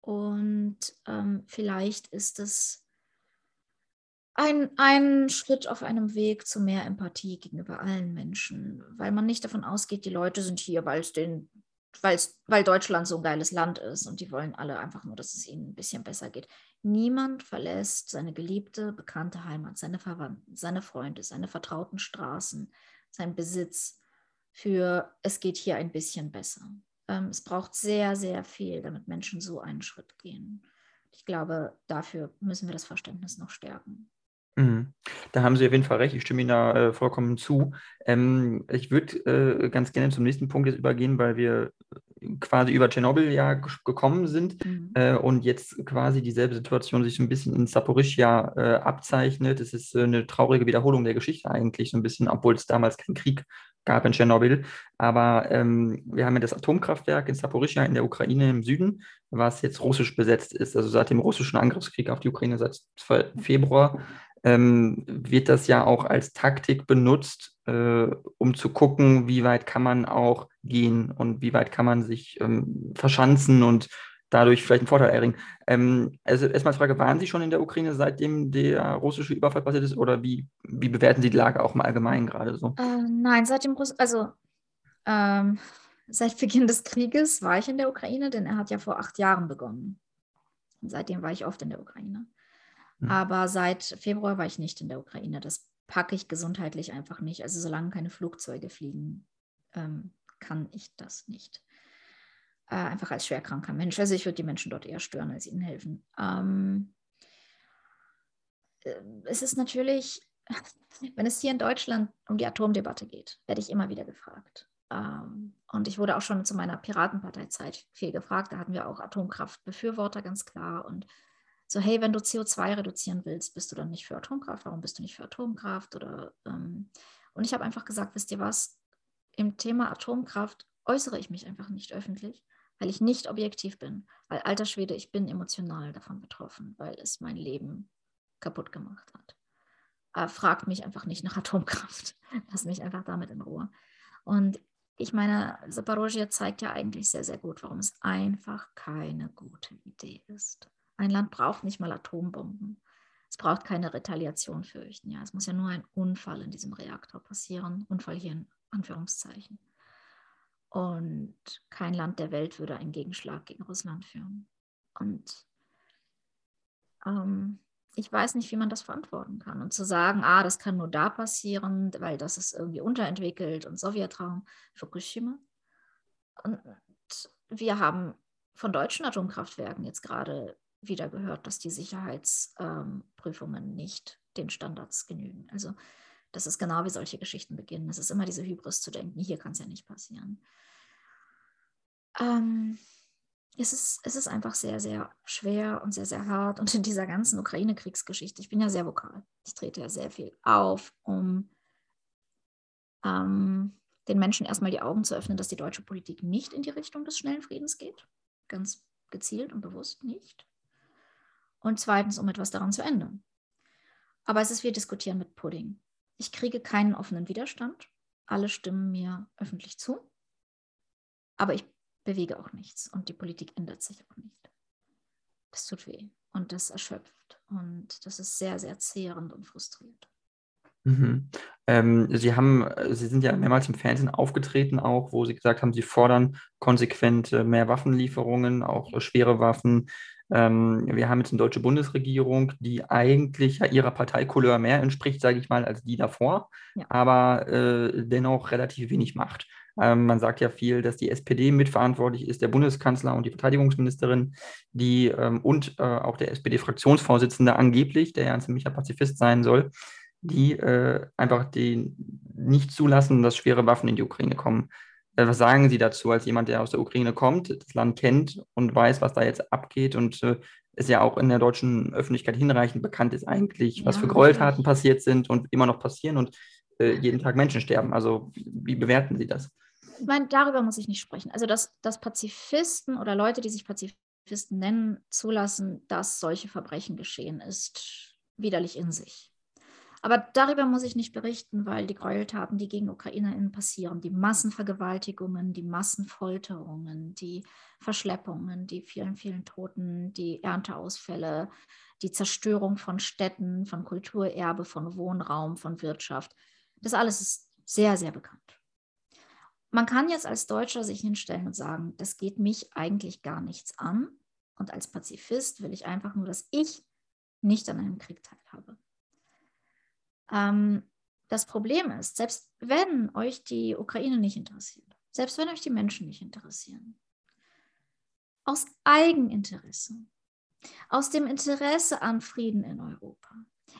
Und ähm, vielleicht ist es ein, ein Schritt auf einem Weg zu mehr Empathie gegenüber allen Menschen, weil man nicht davon ausgeht, die Leute sind hier, weil es den, weil's, weil Deutschland so ein geiles Land ist und die wollen alle einfach nur, dass es ihnen ein bisschen besser geht. Niemand verlässt seine geliebte, bekannte Heimat, seine Verwandten, seine Freunde, seine vertrauten Straßen, seinen Besitz für es geht hier ein bisschen besser. Ähm, es braucht sehr, sehr viel, damit Menschen so einen Schritt gehen. Ich glaube, dafür müssen wir das Verständnis noch stärken. Mhm. Da haben Sie auf jeden Fall recht, ich stimme Ihnen da äh, vollkommen zu. Ähm, ich würde äh, ganz gerne zum nächsten Punkt jetzt übergehen, weil wir quasi über Tschernobyl ja gekommen sind mhm. äh, und jetzt quasi dieselbe Situation sich so ein bisschen in Saporischia äh, abzeichnet. Es ist äh, eine traurige Wiederholung der Geschichte eigentlich, so ein bisschen, obwohl es damals kein Krieg gab in Tschernobyl. Aber ähm, wir haben ja das Atomkraftwerk in Saporischia in der Ukraine im Süden, was jetzt russisch besetzt ist. Also seit dem russischen Angriffskrieg auf die Ukraine seit Februar ähm, wird das ja auch als Taktik benutzt, äh, um zu gucken, wie weit kann man auch gehen und wie weit kann man sich ähm, verschanzen und dadurch vielleicht einen Vorteil erringen. Ähm, also erstmal Frage, waren Sie schon in der Ukraine, seitdem der russische Überfall passiert ist oder wie, wie bewerten Sie die Lage auch im Allgemeinen gerade so? Äh, nein, seit dem Russ also ähm, seit Beginn des Krieges war ich in der Ukraine, denn er hat ja vor acht Jahren begonnen. Und seitdem war ich oft in der Ukraine. Hm. Aber seit Februar war ich nicht in der Ukraine. Das packe ich gesundheitlich einfach nicht. Also solange keine Flugzeuge fliegen, ähm, kann ich das nicht äh, einfach als schwerkranker Mensch. Also ich würde die Menschen dort eher stören, als ihnen helfen. Ähm, äh, es ist natürlich, <laughs> wenn es hier in Deutschland um die Atomdebatte geht, werde ich immer wieder gefragt. Ähm, und ich wurde auch schon zu meiner Piratenparteizeit viel gefragt. Da hatten wir auch Atomkraftbefürworter, ganz klar. Und so, hey, wenn du CO2 reduzieren willst, bist du dann nicht für Atomkraft? Warum bist du nicht für Atomkraft? Oder, ähm, und ich habe einfach gesagt, wisst ihr was, im Thema Atomkraft äußere ich mich einfach nicht öffentlich, weil ich nicht objektiv bin. Weil alter Schwede, ich bin emotional davon betroffen, weil es mein Leben kaputt gemacht hat. Aber fragt mich einfach nicht nach <laughs> Atomkraft. Lass mich einfach damit in Ruhe. Und ich meine, Zaporozhye zeigt ja eigentlich sehr, sehr gut, warum es einfach keine gute Idee ist. Ein Land braucht nicht mal Atombomben. Es braucht keine Retaliation fürchten. Ja, es muss ja nur ein Unfall in diesem Reaktor passieren. Unfall hier in Anführungszeichen. Und kein Land der Welt würde einen Gegenschlag gegen Russland führen. Und ähm, ich weiß nicht, wie man das verantworten kann. Und zu sagen, ah, das kann nur da passieren, weil das ist irgendwie unterentwickelt und Sowjetraum, Fukushima. Und wir haben von deutschen Atomkraftwerken jetzt gerade wieder gehört, dass die Sicherheitsprüfungen ähm, nicht den Standards genügen. Also das ist genau wie solche Geschichten beginnen. Es ist immer diese Hybris zu denken, hier kann es ja nicht passieren ähm, es, ist, es ist einfach sehr, sehr schwer und sehr, sehr hart. Und in dieser ganzen Ukraine-Kriegsgeschichte, ich bin ja sehr vokal. Ich trete ja sehr viel auf, um ähm, den Menschen erstmal die Augen zu öffnen, dass die deutsche Politik nicht in die Richtung des schnellen Friedens geht. Ganz gezielt und bewusst nicht. Und zweitens, um etwas daran zu ändern. Aber es ist, wir diskutieren mit Pudding. Ich kriege keinen offenen Widerstand. Alle stimmen mir öffentlich zu. Aber ich bewege auch nichts und die Politik ändert sich auch nicht. Das tut weh und das erschöpft und das ist sehr, sehr zehrend und frustrierend. Mhm. Ähm, Sie haben, Sie sind ja mehrmals im Fernsehen aufgetreten, auch wo Sie gesagt haben, Sie fordern konsequent mehr Waffenlieferungen, auch schwere Waffen. Ähm, wir haben jetzt eine deutsche Bundesregierung, die eigentlich ja ihrer Parteikouleur mehr entspricht, sage ich mal, als die davor, ja. aber äh, dennoch relativ wenig macht. Ähm, man sagt ja viel, dass die SPD mitverantwortlich ist, der Bundeskanzler und die Verteidigungsministerin, die ähm, und äh, auch der SPD-Fraktionsvorsitzende angeblich, der ja ein ziemlicher Pazifist sein soll, die äh, einfach die nicht zulassen, dass schwere Waffen in die Ukraine kommen. Äh, was sagen Sie dazu als jemand, der aus der Ukraine kommt, das Land kennt und weiß, was da jetzt abgeht und äh, es ja auch in der deutschen Öffentlichkeit hinreichend bekannt ist eigentlich, ja, was für Gräueltaten passiert sind und immer noch passieren und äh, jeden Tag Menschen sterben. Also wie bewerten Sie das? ich meine, darüber muss ich nicht sprechen. Also, dass, dass Pazifisten oder Leute, die sich Pazifisten nennen, zulassen, dass solche Verbrechen geschehen, ist widerlich in sich. Aber darüber muss ich nicht berichten, weil die Gräueltaten, die gegen UkrainerInnen passieren, die Massenvergewaltigungen, die Massenfolterungen, die Verschleppungen, die vielen, vielen Toten, die Ernteausfälle, die Zerstörung von Städten, von Kulturerbe, von Wohnraum, von Wirtschaft, das alles ist sehr, sehr bekannt man kann jetzt als Deutscher sich hinstellen und sagen, das geht mich eigentlich gar nichts an. Und als Pazifist will ich einfach nur, dass ich nicht an einem Krieg teilhabe. Ähm, das Problem ist, selbst wenn euch die Ukraine nicht interessiert, selbst wenn euch die Menschen nicht interessieren, aus Eigeninteresse, aus dem Interesse an Frieden in Europa,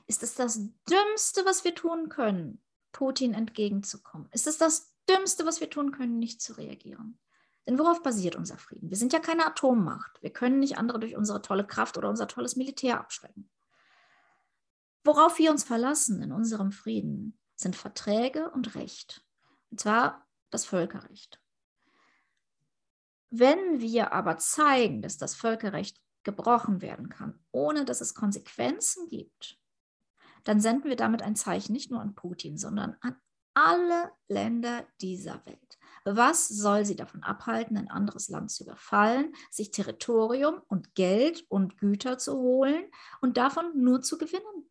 ist es das Dümmste, was wir tun können, Putin entgegenzukommen. Ist es das Dümmste, was wir tun können, nicht zu reagieren. Denn worauf basiert unser Frieden? Wir sind ja keine Atommacht. Wir können nicht andere durch unsere tolle Kraft oder unser tolles Militär abschrecken. Worauf wir uns verlassen in unserem Frieden, sind Verträge und Recht. Und zwar das Völkerrecht. Wenn wir aber zeigen, dass das Völkerrecht gebrochen werden kann, ohne dass es Konsequenzen gibt, dann senden wir damit ein Zeichen nicht nur an Putin, sondern an alle Länder dieser Welt. Was soll sie davon abhalten, ein anderes Land zu überfallen, sich Territorium und Geld und Güter zu holen und davon nur zu gewinnen?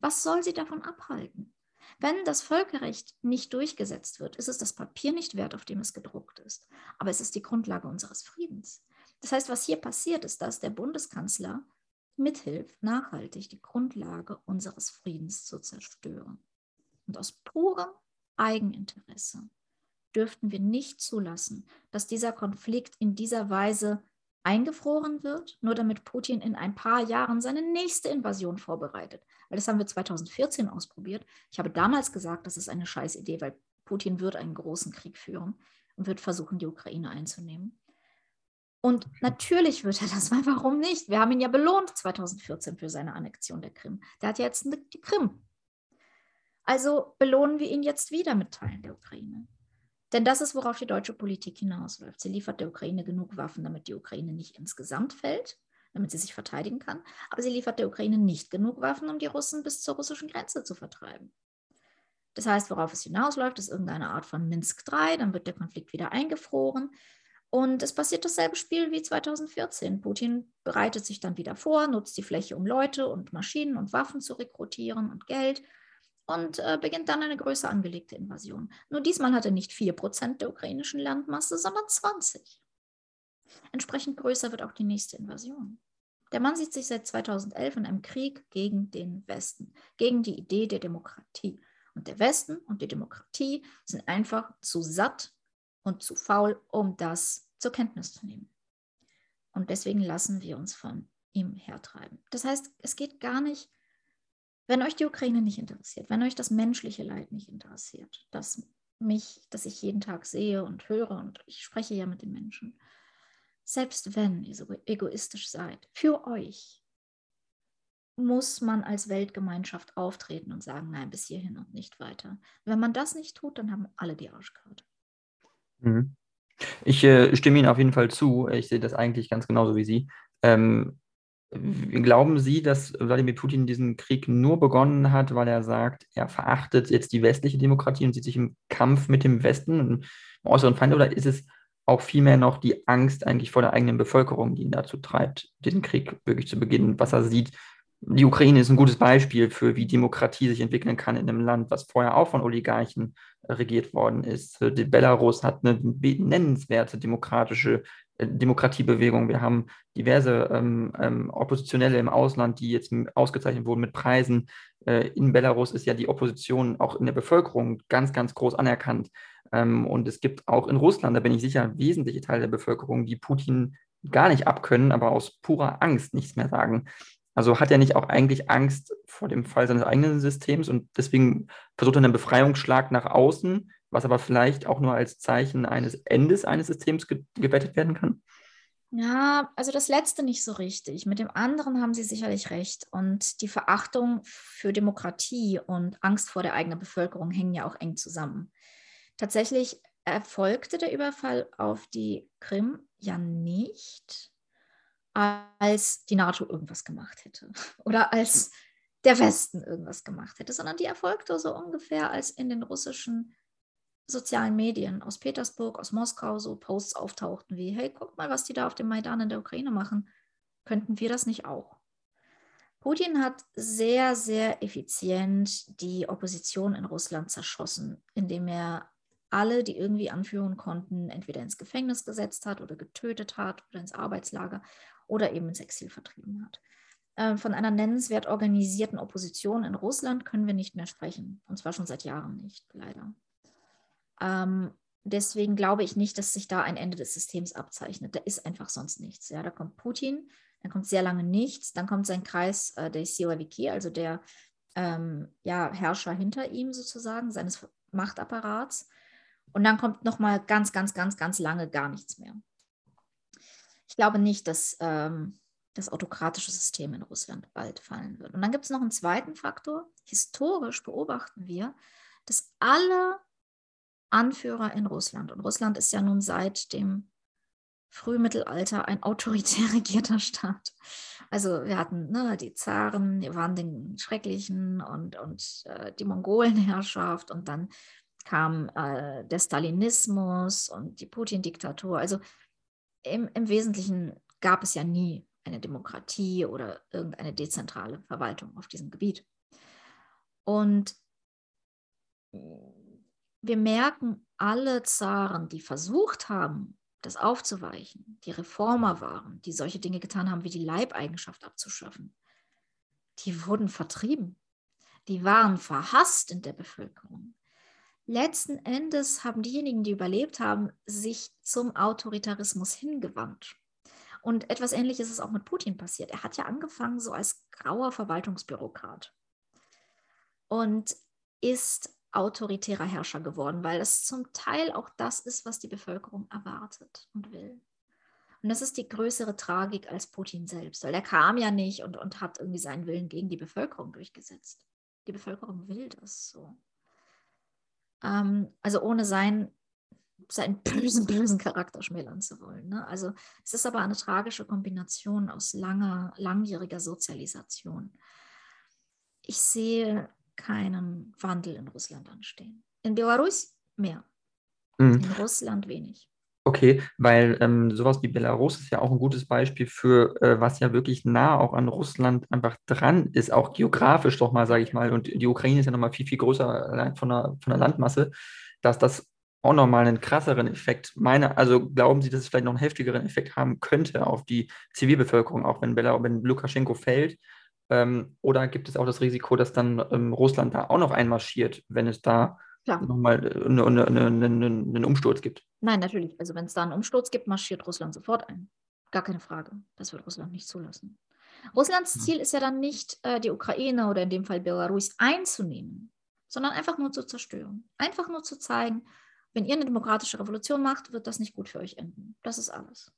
Was soll sie davon abhalten? Wenn das Völkerrecht nicht durchgesetzt wird, ist es das Papier nicht wert, auf dem es gedruckt ist. Aber es ist die Grundlage unseres Friedens. Das heißt, was hier passiert, ist, dass der Bundeskanzler mithilft, nachhaltig die Grundlage unseres Friedens zu zerstören. Und aus purem Eigeninteresse dürften wir nicht zulassen, dass dieser Konflikt in dieser Weise eingefroren wird, nur damit Putin in ein paar Jahren seine nächste Invasion vorbereitet. Weil das haben wir 2014 ausprobiert. Ich habe damals gesagt, das ist eine scheiß Idee, weil Putin wird einen großen Krieg führen und wird versuchen, die Ukraine einzunehmen. Und natürlich wird er das, <laughs> weil warum nicht? Wir haben ihn ja belohnt 2014 für seine Annexion der Krim. Der hat ja jetzt die Krim. Also belohnen wir ihn jetzt wieder mit Teilen der Ukraine. Denn das ist, worauf die deutsche Politik hinausläuft. Sie liefert der Ukraine genug Waffen, damit die Ukraine nicht insgesamt fällt, damit sie sich verteidigen kann. Aber sie liefert der Ukraine nicht genug Waffen, um die Russen bis zur russischen Grenze zu vertreiben. Das heißt, worauf es hinausläuft, ist irgendeine Art von Minsk III, dann wird der Konflikt wieder eingefroren. Und es passiert dasselbe Spiel wie 2014. Putin bereitet sich dann wieder vor, nutzt die Fläche, um Leute und Maschinen und Waffen zu rekrutieren und Geld und äh, beginnt dann eine größer angelegte Invasion. Nur diesmal hat er nicht 4% der ukrainischen Landmasse, sondern 20. Entsprechend größer wird auch die nächste Invasion. Der Mann sieht sich seit 2011 in einem Krieg gegen den Westen, gegen die Idee der Demokratie. Und der Westen und die Demokratie sind einfach zu satt und zu faul, um das zur Kenntnis zu nehmen. Und deswegen lassen wir uns von ihm hertreiben. Das heißt, es geht gar nicht wenn euch die Ukraine nicht interessiert, wenn euch das menschliche Leid nicht interessiert, das mich, das ich jeden Tag sehe und höre und ich spreche ja mit den Menschen, selbst wenn ihr so egoistisch seid, für euch muss man als Weltgemeinschaft auftreten und sagen, nein, bis hierhin und nicht weiter. Wenn man das nicht tut, dann haben alle die Arschkarte. Mhm. Ich äh, stimme Ihnen auf jeden Fall zu. Ich sehe das eigentlich ganz genauso wie Sie. Ähm, Glauben Sie, dass Wladimir Putin diesen Krieg nur begonnen hat, weil er sagt, er verachtet jetzt die westliche Demokratie und sieht sich im Kampf mit dem Westen, im äußeren Feind, oder ist es auch vielmehr noch die Angst eigentlich vor der eigenen Bevölkerung, die ihn dazu treibt, diesen Krieg wirklich zu beginnen, was er sieht? Die Ukraine ist ein gutes Beispiel für, wie Demokratie sich entwickeln kann in einem Land, was vorher auch von Oligarchen regiert worden ist. Die Belarus hat eine nennenswerte demokratische äh, Demokratiebewegung. Wir haben diverse ähm, ähm, Oppositionelle im Ausland, die jetzt ausgezeichnet wurden mit Preisen. Äh, in Belarus ist ja die Opposition auch in der Bevölkerung ganz, ganz groß anerkannt. Ähm, und es gibt auch in Russland, da bin ich sicher, wesentliche Teile der Bevölkerung, die Putin gar nicht abkönnen, aber aus purer Angst nichts mehr sagen. Also hat er nicht auch eigentlich Angst vor dem Fall seines eigenen Systems und deswegen versucht er einen Befreiungsschlag nach außen, was aber vielleicht auch nur als Zeichen eines Endes eines Systems ge gebettet werden kann? Ja, also das letzte nicht so richtig. Mit dem anderen haben Sie sicherlich recht. Und die Verachtung für Demokratie und Angst vor der eigenen Bevölkerung hängen ja auch eng zusammen. Tatsächlich erfolgte der Überfall auf die Krim ja nicht, als die NATO irgendwas gemacht hätte <laughs> oder als der Westen irgendwas gemacht hätte, sondern die erfolgte so ungefähr, als in den russischen sozialen Medien aus Petersburg, aus Moskau so Posts auftauchten wie, hey, guck mal, was die da auf dem Maidan in der Ukraine machen. Könnten wir das nicht auch? Putin hat sehr, sehr effizient die Opposition in Russland zerschossen, indem er alle, die irgendwie anführen konnten, entweder ins Gefängnis gesetzt hat oder getötet hat oder ins Arbeitslager oder eben ins Exil vertrieben hat. Ähm, von einer nennenswert organisierten Opposition in Russland können wir nicht mehr sprechen. Und zwar schon seit Jahren nicht, leider. Ähm, deswegen glaube ich nicht, dass sich da ein Ende des Systems abzeichnet. Da ist einfach sonst nichts. Ja, da kommt Putin, dann kommt sehr lange nichts, dann kommt sein Kreis äh, der Siloviki, also der ähm, ja, Herrscher hinter ihm sozusagen, seines Machtapparats. Und dann kommt nochmal ganz, ganz, ganz, ganz lange gar nichts mehr. Ich glaube nicht, dass ähm, das autokratische System in Russland bald fallen wird. Und dann gibt es noch einen zweiten Faktor. Historisch beobachten wir, dass alle Anführer in Russland. Und Russland ist ja nun seit dem Frühmittelalter ein autoritär <laughs> regierter Staat. Also wir hatten ne, die Zaren, die waren den Schrecklichen und, und äh, die Mongolenherrschaft und dann kam äh, der Stalinismus und die Putin-Diktatur. Also im, im Wesentlichen gab es ja nie eine Demokratie oder irgendeine dezentrale Verwaltung auf diesem Gebiet. Und wir merken, alle Zaren, die versucht haben, das aufzuweichen, die Reformer waren, die solche Dinge getan haben, wie die Leibeigenschaft abzuschaffen, die wurden vertrieben. Die waren verhasst in der Bevölkerung. Letzten Endes haben diejenigen, die überlebt haben, sich zum Autoritarismus hingewandt. Und etwas Ähnliches ist auch mit Putin passiert. Er hat ja angefangen so als grauer Verwaltungsbürokrat und ist autoritärer Herrscher geworden, weil das zum Teil auch das ist, was die Bevölkerung erwartet und will. Und das ist die größere Tragik als Putin selbst, weil er kam ja nicht und, und hat irgendwie seinen Willen gegen die Bevölkerung durchgesetzt. Die Bevölkerung will das so. Ähm, also ohne sein, seinen <clears throat> bösen, bösen Charakter schmälern zu wollen. Ne? Also es ist aber eine tragische Kombination aus langer, langjähriger Sozialisation. Ich sehe keinen Wandel in Russland anstehen. In Belarus mehr, mhm. in Russland wenig. Okay, weil ähm, sowas wie Belarus ist ja auch ein gutes Beispiel für, äh, was ja wirklich nah auch an Russland einfach dran ist, auch geografisch doch mal, sage ich mal. Und die Ukraine ist ja nochmal viel, viel größer von der, von der Landmasse, dass das auch nochmal einen krasseren Effekt, meine, also glauben Sie, dass es vielleicht noch einen heftigeren Effekt haben könnte auf die Zivilbevölkerung, auch wenn, Belarus, wenn Lukaschenko fällt, ähm, oder gibt es auch das Risiko, dass dann ähm, Russland da auch noch einmarschiert, wenn es da nochmal äh, eine, eine, eine, einen Umsturz gibt? Nein, natürlich. Also wenn es da einen Umsturz gibt, marschiert Russland sofort ein. Gar keine Frage. Das wird Russland nicht zulassen. Russlands. Ziel ist ja dann nicht, äh, die Ukraine oder in dem Fall Belarus einzunehmen, sondern einfach nur zu zerstören. Einfach nur zu zeigen, wenn ihr eine demokratische Revolution macht, wird das nicht gut für euch enden. Das ist alles.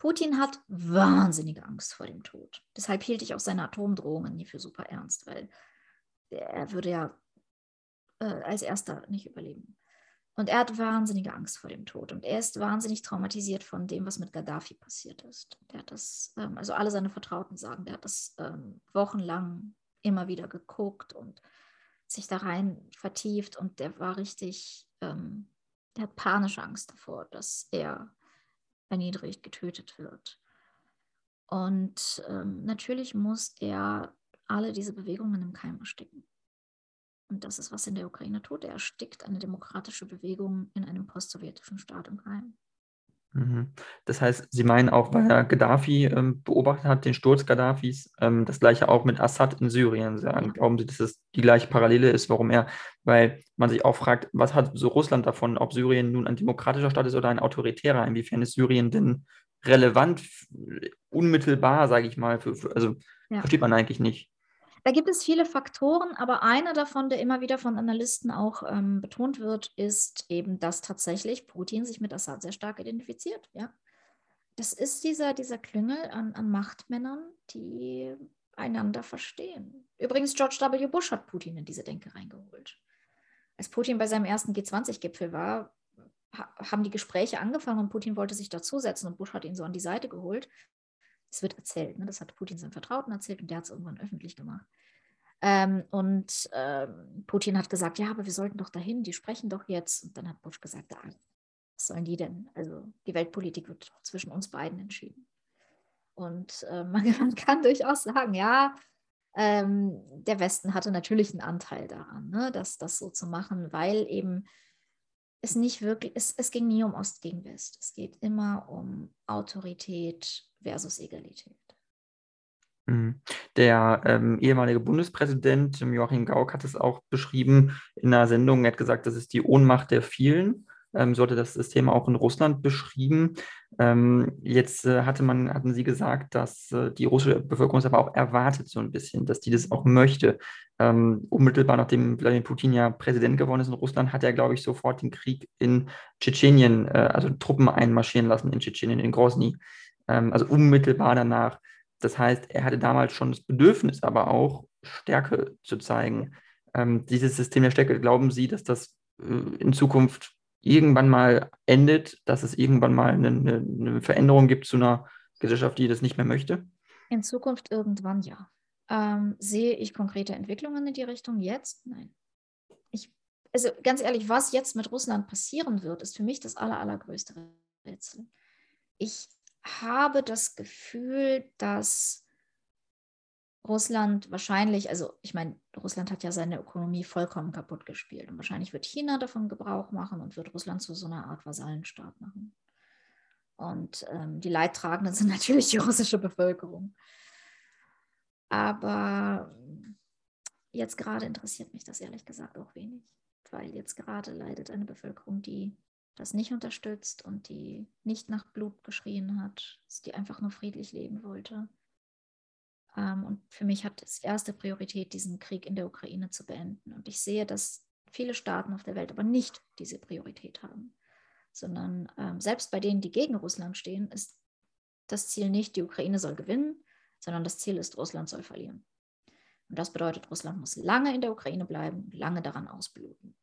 Putin hat wahnsinnige Angst vor dem Tod. Deshalb hielt ich auch seine Atomdrohungen nie für super ernst, weil er würde ja äh, als erster nicht überleben. Und er hat wahnsinnige Angst vor dem Tod. Und er ist wahnsinnig traumatisiert von dem, was mit Gaddafi passiert ist. Der hat das, ähm, also alle seine Vertrauten sagen, der hat das ähm, wochenlang immer wieder geguckt und sich da rein vertieft. Und der war richtig, ähm, der hat panische Angst davor, dass er erniedrigt, getötet wird. Und ähm, natürlich muss er alle diese Bewegungen im Keim ersticken. Und das ist, was in der Ukraine tut. Er erstickt eine demokratische Bewegung in einem postsowjetischen Staat im Keim. Mhm. Das heißt, Sie meinen auch, weil er Gaddafi ähm, beobachtet hat, den Sturz Gaddafis, ähm, das gleiche auch mit Assad in Syrien sagen. Glauben Sie, dass es die gleiche Parallele ist, warum er, weil man sich auch fragt, was hat so Russland davon, ob Syrien nun ein demokratischer Staat ist oder ein autoritärer? Inwiefern ist Syrien denn relevant, unmittelbar, sage ich mal, für, für, also ja. versteht man eigentlich nicht. Da gibt es viele Faktoren, aber einer davon, der immer wieder von Analysten auch ähm, betont wird, ist eben, dass tatsächlich Putin sich mit Assad sehr stark identifiziert. Ja? Das ist dieser, dieser Klüngel an, an Machtmännern, die einander verstehen. Übrigens, George W. Bush hat Putin in diese Denke reingeholt. Als Putin bei seinem ersten G20-Gipfel war, haben die Gespräche angefangen und Putin wollte sich dazusetzen und Bush hat ihn so an die Seite geholt es wird erzählt, ne? das hat Putin seinem Vertrauten erzählt und der hat es irgendwann öffentlich gemacht. Ähm, und ähm, Putin hat gesagt, ja, aber wir sollten doch dahin, die sprechen doch jetzt. Und dann hat Bush gesagt, ah, was sollen die denn? Also die Weltpolitik wird zwischen uns beiden entschieden. Und äh, man, <laughs> man, kann durchaus sagen, ja, ähm, der Westen hatte natürlich einen Anteil daran, ne, das, das so zu machen, weil eben es nicht wirklich, es, es ging nie um Ost gegen West. Es geht immer um Autorität versus Egalität. Mhm. Der ähm, ehemalige Bundespräsident Joachim Gauck hat es auch beschrieben in einer Sendung. Er hat gesagt, das ist die Ohnmacht der vielen ähm, so hatte das System auch in Russland beschrieben. Ähm, jetzt äh, hatte man, hatten Sie gesagt, dass äh, die russische Bevölkerung es aber auch erwartet so ein bisschen, dass die das auch möchte. Ähm, unmittelbar nachdem Wladimir Putin ja Präsident geworden ist in Russland, hat er, glaube ich, sofort den Krieg in Tschetschenien, äh, also Truppen einmarschieren lassen in Tschetschenien, in Grozny. Ähm, also unmittelbar danach. Das heißt, er hatte damals schon das Bedürfnis, aber auch Stärke zu zeigen. Ähm, dieses System der Stärke, glauben Sie, dass das äh, in Zukunft irgendwann mal endet, dass es irgendwann mal eine, eine, Veränderung gibt zu einer Gesellschaft, die das nicht mehr möchte? In Zukunft irgendwann ja. Ähm, sehe ich konkrete Entwicklungen in die Richtung jetzt? Nein. Ich, also ganz ehrlich, was jetzt mit Russland passieren wird, ist für mich das aller, allergrößte Rätsel. Ich habe das Gefühl, dass Russland wahrscheinlich, also ich meine, Russland hat ja seine Ökonomie vollkommen kaputt gespielt und wahrscheinlich wird China davon Gebrauch machen und wird Russland zu so einer Art Vasallenstaat machen. Und ähm, die Leidtragenden <laughs> sind natürlich die russische Bevölkerung. Aber jetzt gerade interessiert mich das ehrlich gesagt auch wenig, weil jetzt gerade leidet eine Bevölkerung, die das nicht unterstützt und die nicht nach Blut geschrien hat, die einfach nur friedlich leben wollte. Ähm, und für mich hat es erste Priorität, diesen Krieg in der Ukraine zu beenden. Und ich sehe, dass viele Staaten auf der Welt aber nicht diese Priorität haben, sondern ähm, selbst bei denen, die gegen Russland stehen, ist das Ziel nicht, die Ukraine soll gewinnen, sondern das Ziel ist, Russland soll verlieren. Und das bedeutet, Russland muss lange in der Ukraine bleiben lange daran ausbluten.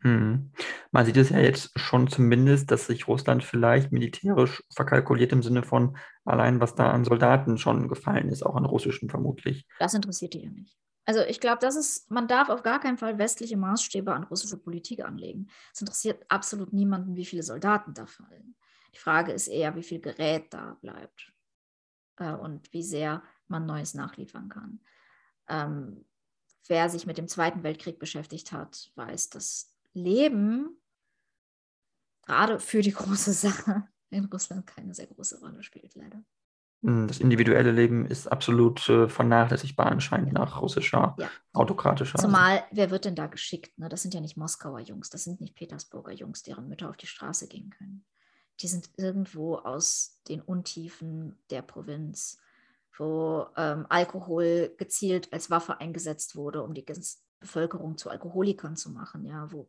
Hm. Man sieht es ja jetzt schon zumindest, dass sich Russland vielleicht militärisch verkalkuliert im Sinne von allein, was da an Soldaten schon gefallen ist, auch an russischen vermutlich. Das interessiert die ja nicht. Also ich glaube, das ist, man darf auf gar keinen Fall westliche Maßstäbe an russische Politik anlegen. Es interessiert absolut niemanden, wie viele Soldaten da fallen. Die Frage ist eher, wie viel Gerät da bleibt äh, und wie sehr man Neues nachliefern kann. Ähm, wer sich mit dem Zweiten Weltkrieg beschäftigt hat, weiß, dass Leben gerade für die große Sache in Russland keine sehr große Rolle spielt, leider. Hm, das individuelle Leben ist absolut äh, vernachlässigbar anscheinend ja. nach russischer, ja. autokratischer. Zumal, wer wird denn da geschickt? Ne? Das sind ja nicht Moskauer Jungs, das sind nicht Petersburger Jungs, deren Mütter auf die Straße gehen können. Die sind irgendwo aus den Untiefen der Provinz, wo ähm, Alkohol gezielt als Waffe eingesetzt wurde, um die Bevölkerung zu Alkoholikern zu machen, ja, wo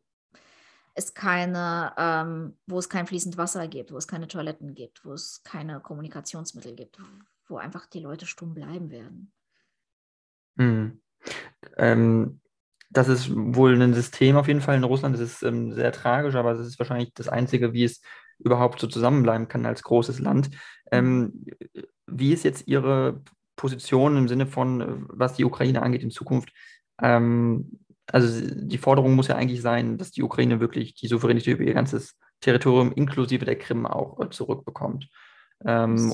es keine, ähm, wo es kein fließend Wasser gibt, wo es keine Toiletten gibt, wo es keine Kommunikationsmittel gibt, wo einfach die Leute stumm bleiben werden. Hm. Ähm, das ist wohl ein System auf jeden Fall in Russland. Das ist ähm, sehr tragisch, aber es ist wahrscheinlich das Einzige, wie es überhaupt so zusammenbleiben kann als großes Land. Ähm, wie ist jetzt Ihre Position im Sinne von, was die Ukraine angeht in Zukunft? Ähm, also die Forderung muss ja eigentlich sein, dass die Ukraine wirklich die Souveränität über ihr ganzes Territorium inklusive der Krim auch äh, zurückbekommt. Ähm,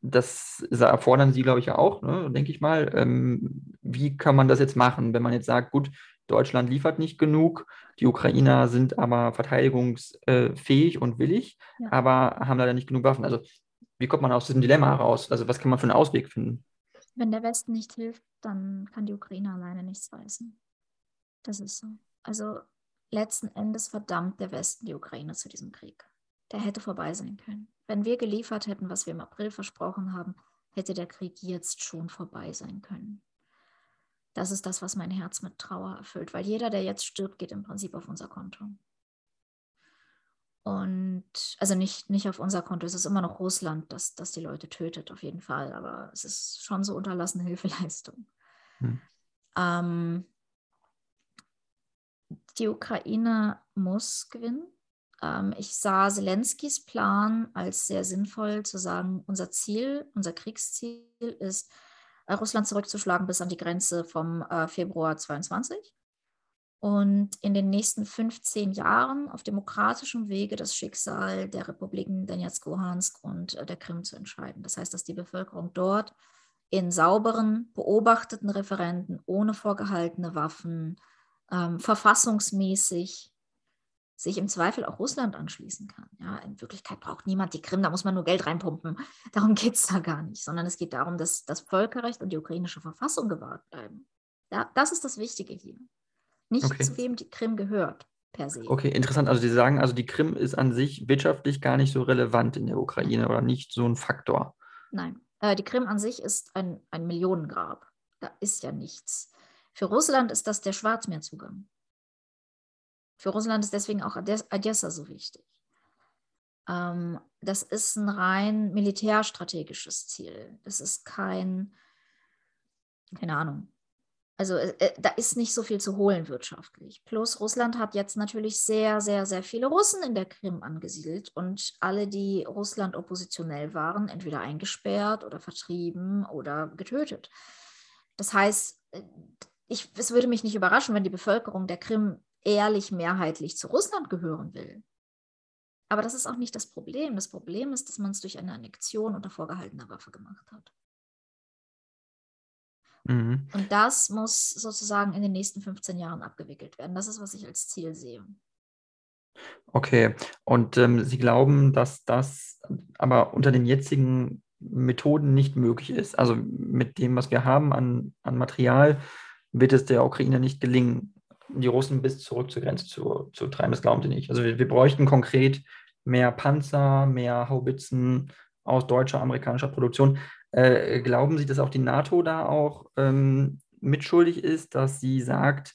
das erfordern Sie, glaube ich, ja auch, ne, denke ich mal. Ähm, wie kann man das jetzt machen, wenn man jetzt sagt, gut, Deutschland liefert nicht genug, die Ukrainer sind aber verteidigungsfähig und willig, ja. aber haben leider nicht genug Waffen. Also wie kommt man aus diesem Dilemma heraus? Also was kann man für einen Ausweg finden? Wenn der Westen nicht hilft, dann kann die Ukraine alleine nichts reißen. Das ist so. Also letzten Endes verdammt der Westen die Ukraine zu diesem Krieg. Der hätte vorbei sein können. Wenn wir geliefert hätten, was wir im April versprochen haben, hätte der Krieg jetzt schon vorbei sein können. Das ist das, was mein Herz mit Trauer erfüllt, weil jeder, der jetzt stirbt, geht im Prinzip auf unser Konto. Und also nicht, nicht auf unser Konto, es ist immer noch Russland, das, das die Leute tötet, auf jeden Fall, aber es ist schon so unterlassene <laughs> Hilfeleistung. Hm. Ähm, die Ukraine muss gewinnen. Ähm, ich sah Zelenskis Plan als sehr sinnvoll zu sagen, unser Ziel, unser Kriegsziel ist, äh, Russland zurückzuschlagen bis an die Grenze vom äh, Februar 22 und in den nächsten 15 Jahren auf demokratischem Wege das Schicksal der Republiken Donetsk, Luhansk und äh, der Krim zu entscheiden. Das heißt, dass die Bevölkerung dort in sauberen, beobachteten Referenten ohne vorgehaltene Waffen ähm, verfassungsmäßig sich im Zweifel auch Russland anschließen kann. Ja, in Wirklichkeit braucht niemand die Krim, da muss man nur Geld reinpumpen. <laughs> Darum geht es da gar nicht, sondern es geht darum, dass das Völkerrecht und die ukrainische Verfassung gewahrt bleiben. Ja, das ist das Wichtige hier. Nicht okay. zu wem die Krim gehört, per se. Okay, interessant. Also Sie sagen, also die Krim ist an sich wirtschaftlich gar nicht so relevant in der Ukraine oder nicht so ein Faktor. Nein, äh, die Krim an sich ist ein, ein Millionengrab. Da ist ja nichts. Für Russland ist das der Schwarzmeerzugang. Für Russland ist deswegen auch Odessa so wichtig. Ähm, das ist ein rein militärstrategisches Ziel. Das ist kein, keine Ahnung, Also äh, äh, da ist nicht so viel zu holen wirtschaftlich. Plus Russland hat jetzt natürlich sehr, sehr, sehr viele Russen in der Krim angesiedelt und alle, die Russland oppositionell waren, entweder eingesperrt oder vertrieben oder getötet. Das heißt, äh, ich, es würde mich nicht überraschen, wenn die Bevölkerung der Krim ehrlich mehrheitlich zu Russland gehören will. Aber das ist auch nicht das Problem. Das Problem ist, dass man es durch eine Annexion unter vorgehaltener Waffe gemacht hat. Mhm. Und das muss sozusagen in den nächsten 15 Jahren abgewickelt werden. Das ist, was ich als Ziel sehe. Okay, und ähm, Sie glauben, dass das aber unter den jetzigen Methoden nicht möglich ist? Also mit dem, was wir haben an, an Material, wird es der Ukraine nicht gelingen, die Russen bis zurück zur Grenze zu, zu treiben. Das glauben Sie nicht. Also wir, wir bräuchten konkret mehr Panzer, mehr Haubitzen aus deutscher, amerikanischer Produktion. Äh, glauben Sie, dass auch die NATO da auch ähm, mitschuldig ist, dass sie sagt,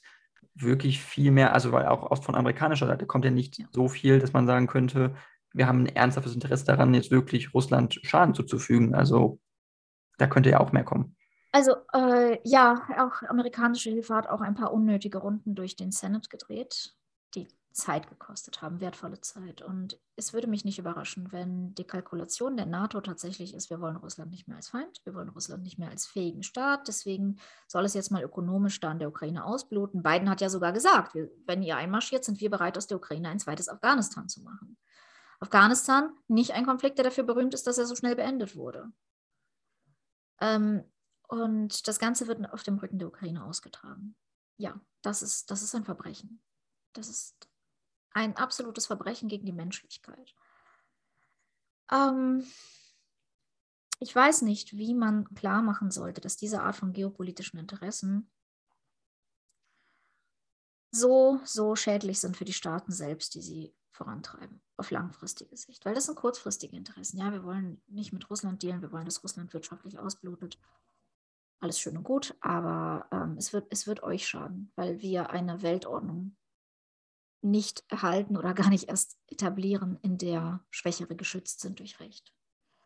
wirklich viel mehr, also weil auch von amerikanischer Seite kommt ja nicht so viel, dass man sagen könnte, wir haben ein ernsthaftes Interesse daran, jetzt wirklich Russland Schaden zuzufügen. Also da könnte ja auch mehr kommen. Also äh, ja, auch amerikanische Hilfe hat auch ein paar unnötige Runden durch den Senate gedreht, die Zeit gekostet haben, wertvolle Zeit. Und es würde mich nicht überraschen, wenn die Kalkulation der NATO tatsächlich ist, wir wollen Russland nicht mehr als Feind, wir wollen Russland nicht mehr als fähigen Staat. Deswegen soll es jetzt mal ökonomisch da in der Ukraine ausbluten. Biden hat ja sogar gesagt, wir, wenn ihr einmarschiert, sind wir bereit, aus der Ukraine ein zweites Afghanistan zu machen. Afghanistan, nicht ein Konflikt, der dafür berühmt ist, dass er so schnell beendet wurde. Ähm, und das Ganze wird auf dem Rücken der Ukraine ausgetragen. Ja, das ist, das ist ein Verbrechen. Das ist ein absolutes Verbrechen gegen die Menschlichkeit. Ähm, ich weiß nicht, wie man klar machen sollte, dass diese Art von geopolitischen Interessen so, so schädlich sind für die Staaten selbst, die sie vorantreiben, auf langfristige Sicht. Weil das sind kurzfristige Interessen. Ja, wir wollen nicht mit Russland dealen, wir wollen, dass Russland wirtschaftlich ausblutet. Alles schön und gut, aber ähm, es, wird, es wird euch schaden, weil wir eine Weltordnung nicht erhalten oder gar nicht erst etablieren, in der Schwächere geschützt sind durch Recht.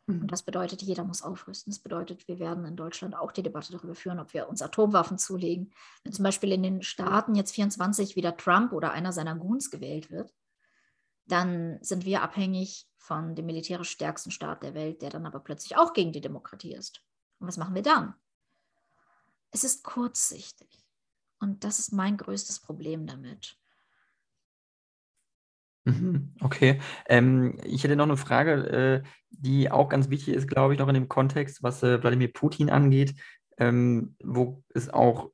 Und mhm. das bedeutet, jeder muss aufrüsten. Das bedeutet, wir werden in Deutschland auch die Debatte darüber führen, ob wir uns Atomwaffen zulegen. Wenn zum Beispiel in den Staaten jetzt 24 wieder Trump oder einer seiner Goons gewählt wird, dann sind wir abhängig von dem militärisch stärksten Staat der Welt, der dann aber plötzlich auch gegen die Demokratie ist. Und was machen wir dann? Es ist kurzsichtig. Und das ist mein größtes Problem damit. Mhm, okay. Ähm, ich hätte noch eine Frage, äh, die auch ganz wichtig ist, glaube ich, noch in dem Kontext, was äh, Wladimir Putin angeht, ähm, wo es auch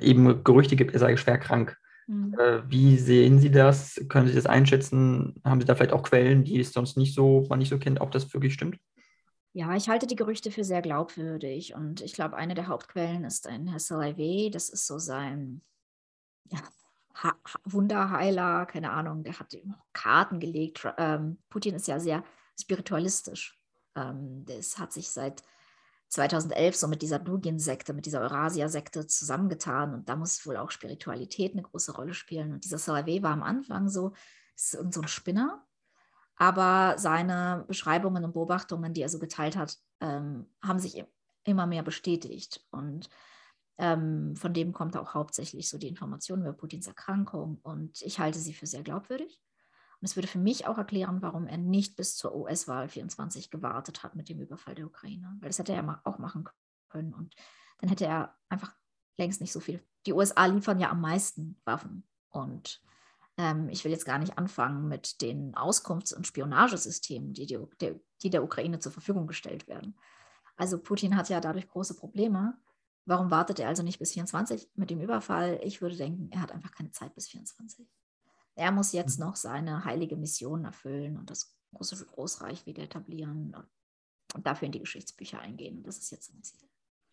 eben Gerüchte gibt, er sei schwer krank. Mhm. Äh, wie sehen Sie das? Können Sie das einschätzen? Haben Sie da vielleicht auch Quellen, die es sonst nicht so, man nicht so kennt, ob das wirklich stimmt? Ja, ich halte die Gerüchte für sehr glaubwürdig und ich glaube, eine der Hauptquellen ist ein Herr Salaivé, das ist so sein ja, ha Wunderheiler, keine Ahnung, der hat Karten gelegt. Ähm, Putin ist ja sehr spiritualistisch. Ähm, das hat sich seit 2011 so mit dieser Dugin-Sekte, mit dieser Eurasia-Sekte zusammengetan und da muss wohl auch Spiritualität eine große Rolle spielen. Und dieser Salavé war am Anfang so, so ein Spinner, aber seine Beschreibungen und Beobachtungen, die er so geteilt hat, ähm, haben sich immer mehr bestätigt. Und ähm, von dem kommt auch hauptsächlich so die Information über Putins Erkrankung und ich halte sie für sehr glaubwürdig. Und es würde für mich auch erklären, warum er nicht bis zur US-Wahl 24 gewartet hat mit dem Überfall der Ukraine. Weil das hätte er auch machen können. Und dann hätte er einfach längst nicht so viel. Die USA liefern ja am meisten Waffen. Und ähm, ich will jetzt gar nicht anfangen mit den Auskunfts- und Spionagesystemen, die, die, die der Ukraine zur Verfügung gestellt werden. Also Putin hat ja dadurch große Probleme. Warum wartet er also nicht bis 24 mit dem Überfall? Ich würde denken, er hat einfach keine Zeit bis 24. Er muss jetzt mhm. noch seine heilige Mission erfüllen und das große Großreich wieder etablieren und dafür in die Geschichtsbücher eingehen. Das ist jetzt sein Ziel.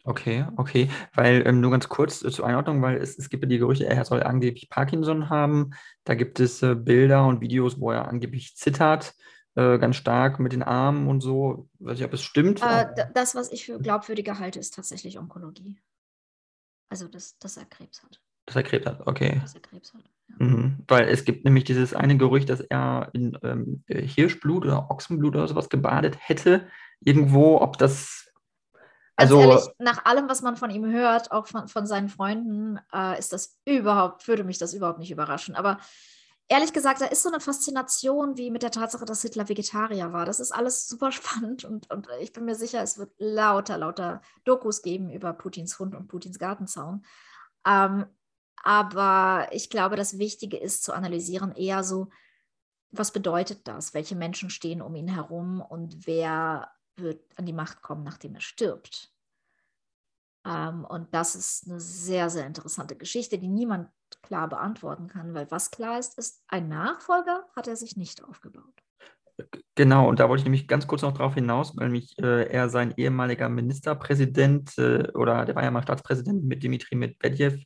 Okay, okay, weil ähm, nur ganz kurz äh, zur Einordnung, weil es, es gibt ja die Gerüchte, er soll angeblich Parkinson haben. Da gibt es äh, Bilder und Videos, wo er angeblich zittert, äh, ganz stark mit den Armen und so. Weiß ich, ob es stimmt. Äh, das, was ich für glaubwürdiger halte, ist tatsächlich Onkologie. Also, dass, dass er Krebs hat. Dass er Krebs hat, okay. Dass er Krebs hat. Ja. Mhm. Weil es gibt nämlich dieses eine Gerücht, dass er in ähm, Hirschblut oder Ochsenblut oder sowas gebadet hätte. Irgendwo, ob das Also ehrlich, nach allem, was man von ihm hört, auch von, von seinen Freunden, äh, ist das überhaupt, würde mich das überhaupt nicht überraschen. Aber ehrlich gesagt, da ist so eine Faszination wie mit der Tatsache, dass Hitler Vegetarier war. Das ist alles super <laughs> spannend und, und ich bin mir sicher, es wird lauter, lauter Dokus geben über Putins Hund und Putins Gartenzaun. Ähm, aber ich glaube, das Wichtige ist zu analysieren eher so, was bedeutet das? Welche Menschen stehen um ihn herum und wer wird an die Macht kommen, nachdem er stirbt? Ähm, und das ist eine sehr, sehr interessante Geschichte, die niemand klar beantworten kann, weil was klar ist, ist, ein Nachfolger hat er sich nicht aufgebaut. Genau, und da wollte ich nämlich ganz kurz noch darauf hinaus, weil mich äh, er sein ehemaliger Ministerpräsident äh, oder der war ja mal Staatspräsident mit Dmitri Medvedev,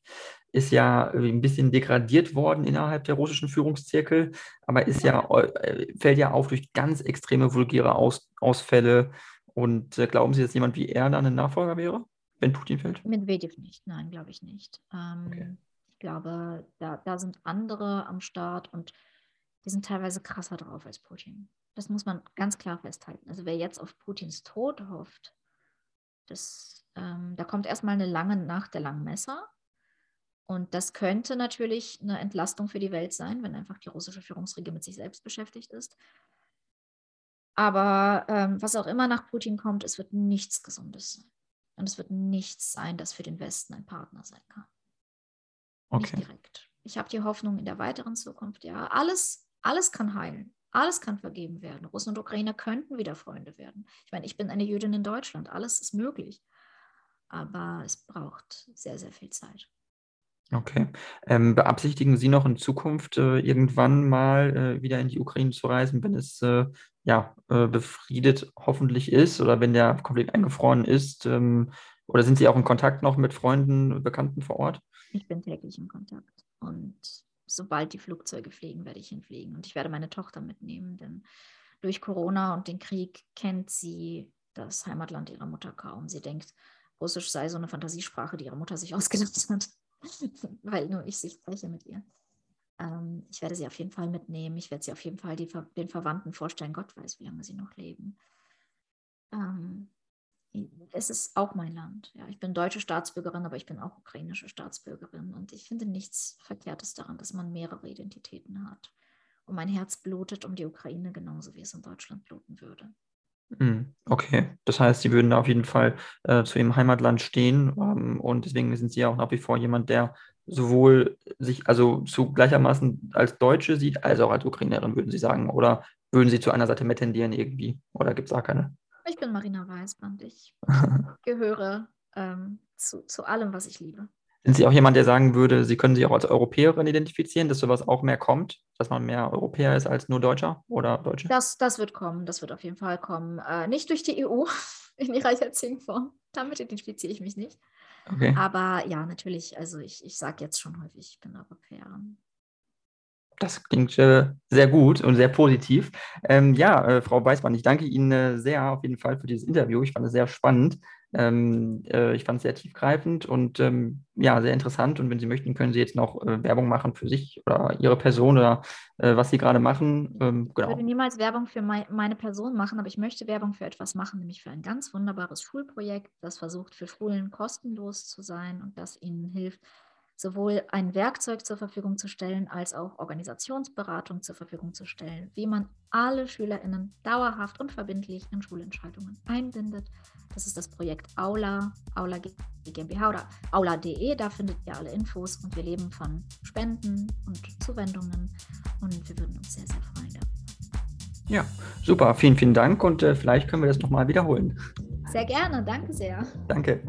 ist ja ein bisschen degradiert worden innerhalb der russischen Führungszirkel, aber ist ja, äh, fällt ja auf durch ganz extreme vulgäre Aus, Ausfälle. Und äh, glauben Sie, dass jemand wie er dann ein Nachfolger wäre, wenn Putin fällt? Medvedev nicht, nein, glaube ich nicht. Ähm, okay. Ich glaube, da, da sind andere am Start und die sind teilweise krasser drauf als Putin. Das muss man ganz klar festhalten. Also wer jetzt auf Putins Tod hofft, das, ähm, da kommt erstmal eine lange Nacht der langen Messer. Und das könnte natürlich eine Entlastung für die Welt sein, wenn einfach die russische Führungsriege mit sich selbst beschäftigt ist. Aber ähm, was auch immer nach Putin kommt, es wird nichts Gesundes sein. Und es wird nichts sein, das für den Westen ein Partner sein kann. Okay. Nicht direkt. Ich habe die Hoffnung in der weiteren Zukunft, ja, alles, alles kann heilen. Alles kann vergeben werden. Russen und Ukrainer könnten wieder Freunde werden. Ich meine, ich bin eine Jüdin in Deutschland. Alles ist möglich. Aber es braucht sehr, sehr viel Zeit. Okay. Ähm, beabsichtigen Sie noch in Zukunft äh, irgendwann mal äh, wieder in die Ukraine zu reisen, wenn es äh, ja äh, befriedet hoffentlich ist oder wenn der Konflikt eingefroren ist? Ähm, oder sind Sie auch in Kontakt noch mit Freunden, Bekannten vor Ort? Ich bin täglich in Kontakt und sobald die Flugzeuge fliegen, werde ich hinfliegen und ich werde meine Tochter mitnehmen, denn durch Corona und den Krieg kennt sie das Heimatland ihrer Mutter kaum. Sie denkt, Russisch sei so eine Fantasiesprache, die ihre Mutter sich ausgedacht hat. <laughs> weil nur ich sie spreche mit ihr. Ähm, ich werde sie auf jeden Fall mitnehmen. Ich werde sie auf jeden Fall die, den Verwandten vorstellen. Gott weiß, wie lange sie noch leben. Ähm, es ist auch mein Land. Ja, ich bin deutsche Staatsbürgerin, aber ich bin auch ukrainische Staatsbürgerin. Und ich finde nichts Verkehrtes daran, dass man mehrere Identitäten hat. Und mein Herz blutet um die Ukraine genauso, wie es in Deutschland bluten würde. Hm, okay, das heißt, Sie würden auf jeden Fall äh, zu Ihrem Heimatland stehen ähm, und deswegen sind Sie ja auch nach wie vor jemand, der sowohl sich also zu gleichermaßen als Deutsche sieht, als auch als Ukrainerin, würden Sie sagen. Oder würden Sie zu einer Seite mehr tendieren irgendwie? Oder gibt es da keine? Ich bin Marina Weißband. Ich <laughs> gehöre ähm, zu, zu allem, was ich liebe. Sind Sie auch jemand, der sagen würde, Sie können sich auch als Europäerin identifizieren, dass sowas auch mehr kommt, dass man mehr Europäer ist als nur Deutscher oder Deutsche? Das, das wird kommen, das wird auf jeden Fall kommen. Äh, nicht durch die EU <laughs> in ihrer jetzigen Form. Damit identifiziere ich mich nicht. Okay. Aber ja, natürlich, also ich, ich sage jetzt schon häufig, ich bin Europäerin. Das klingt äh, sehr gut und sehr positiv. Ähm, ja, äh, Frau Weißmann, ich danke Ihnen äh, sehr auf jeden Fall für dieses Interview. Ich fand es sehr spannend. Ähm, äh, ich fand es sehr tiefgreifend und ähm, ja, sehr interessant. Und wenn Sie möchten, können Sie jetzt noch äh, Werbung machen für sich oder Ihre Person oder äh, was Sie gerade machen. Ähm, genau. Ich würde niemals Werbung für mei meine Person machen, aber ich möchte Werbung für etwas machen, nämlich für ein ganz wunderbares Schulprojekt, das versucht, für Schulen kostenlos zu sein und das ihnen hilft, sowohl ein Werkzeug zur Verfügung zu stellen, als auch Organisationsberatung zur Verfügung zu stellen, wie man alle SchülerInnen dauerhaft und verbindlich in Schulentscheidungen einbindet. Das ist das Projekt Aula, Aula GmbH oder Aula.de. Da findet ihr alle Infos und wir leben von Spenden und Zuwendungen und wir würden uns sehr, sehr freuen darüber. Ja, super. Vielen, vielen Dank und äh, vielleicht können wir das nochmal wiederholen. Sehr gerne. Danke sehr. Danke.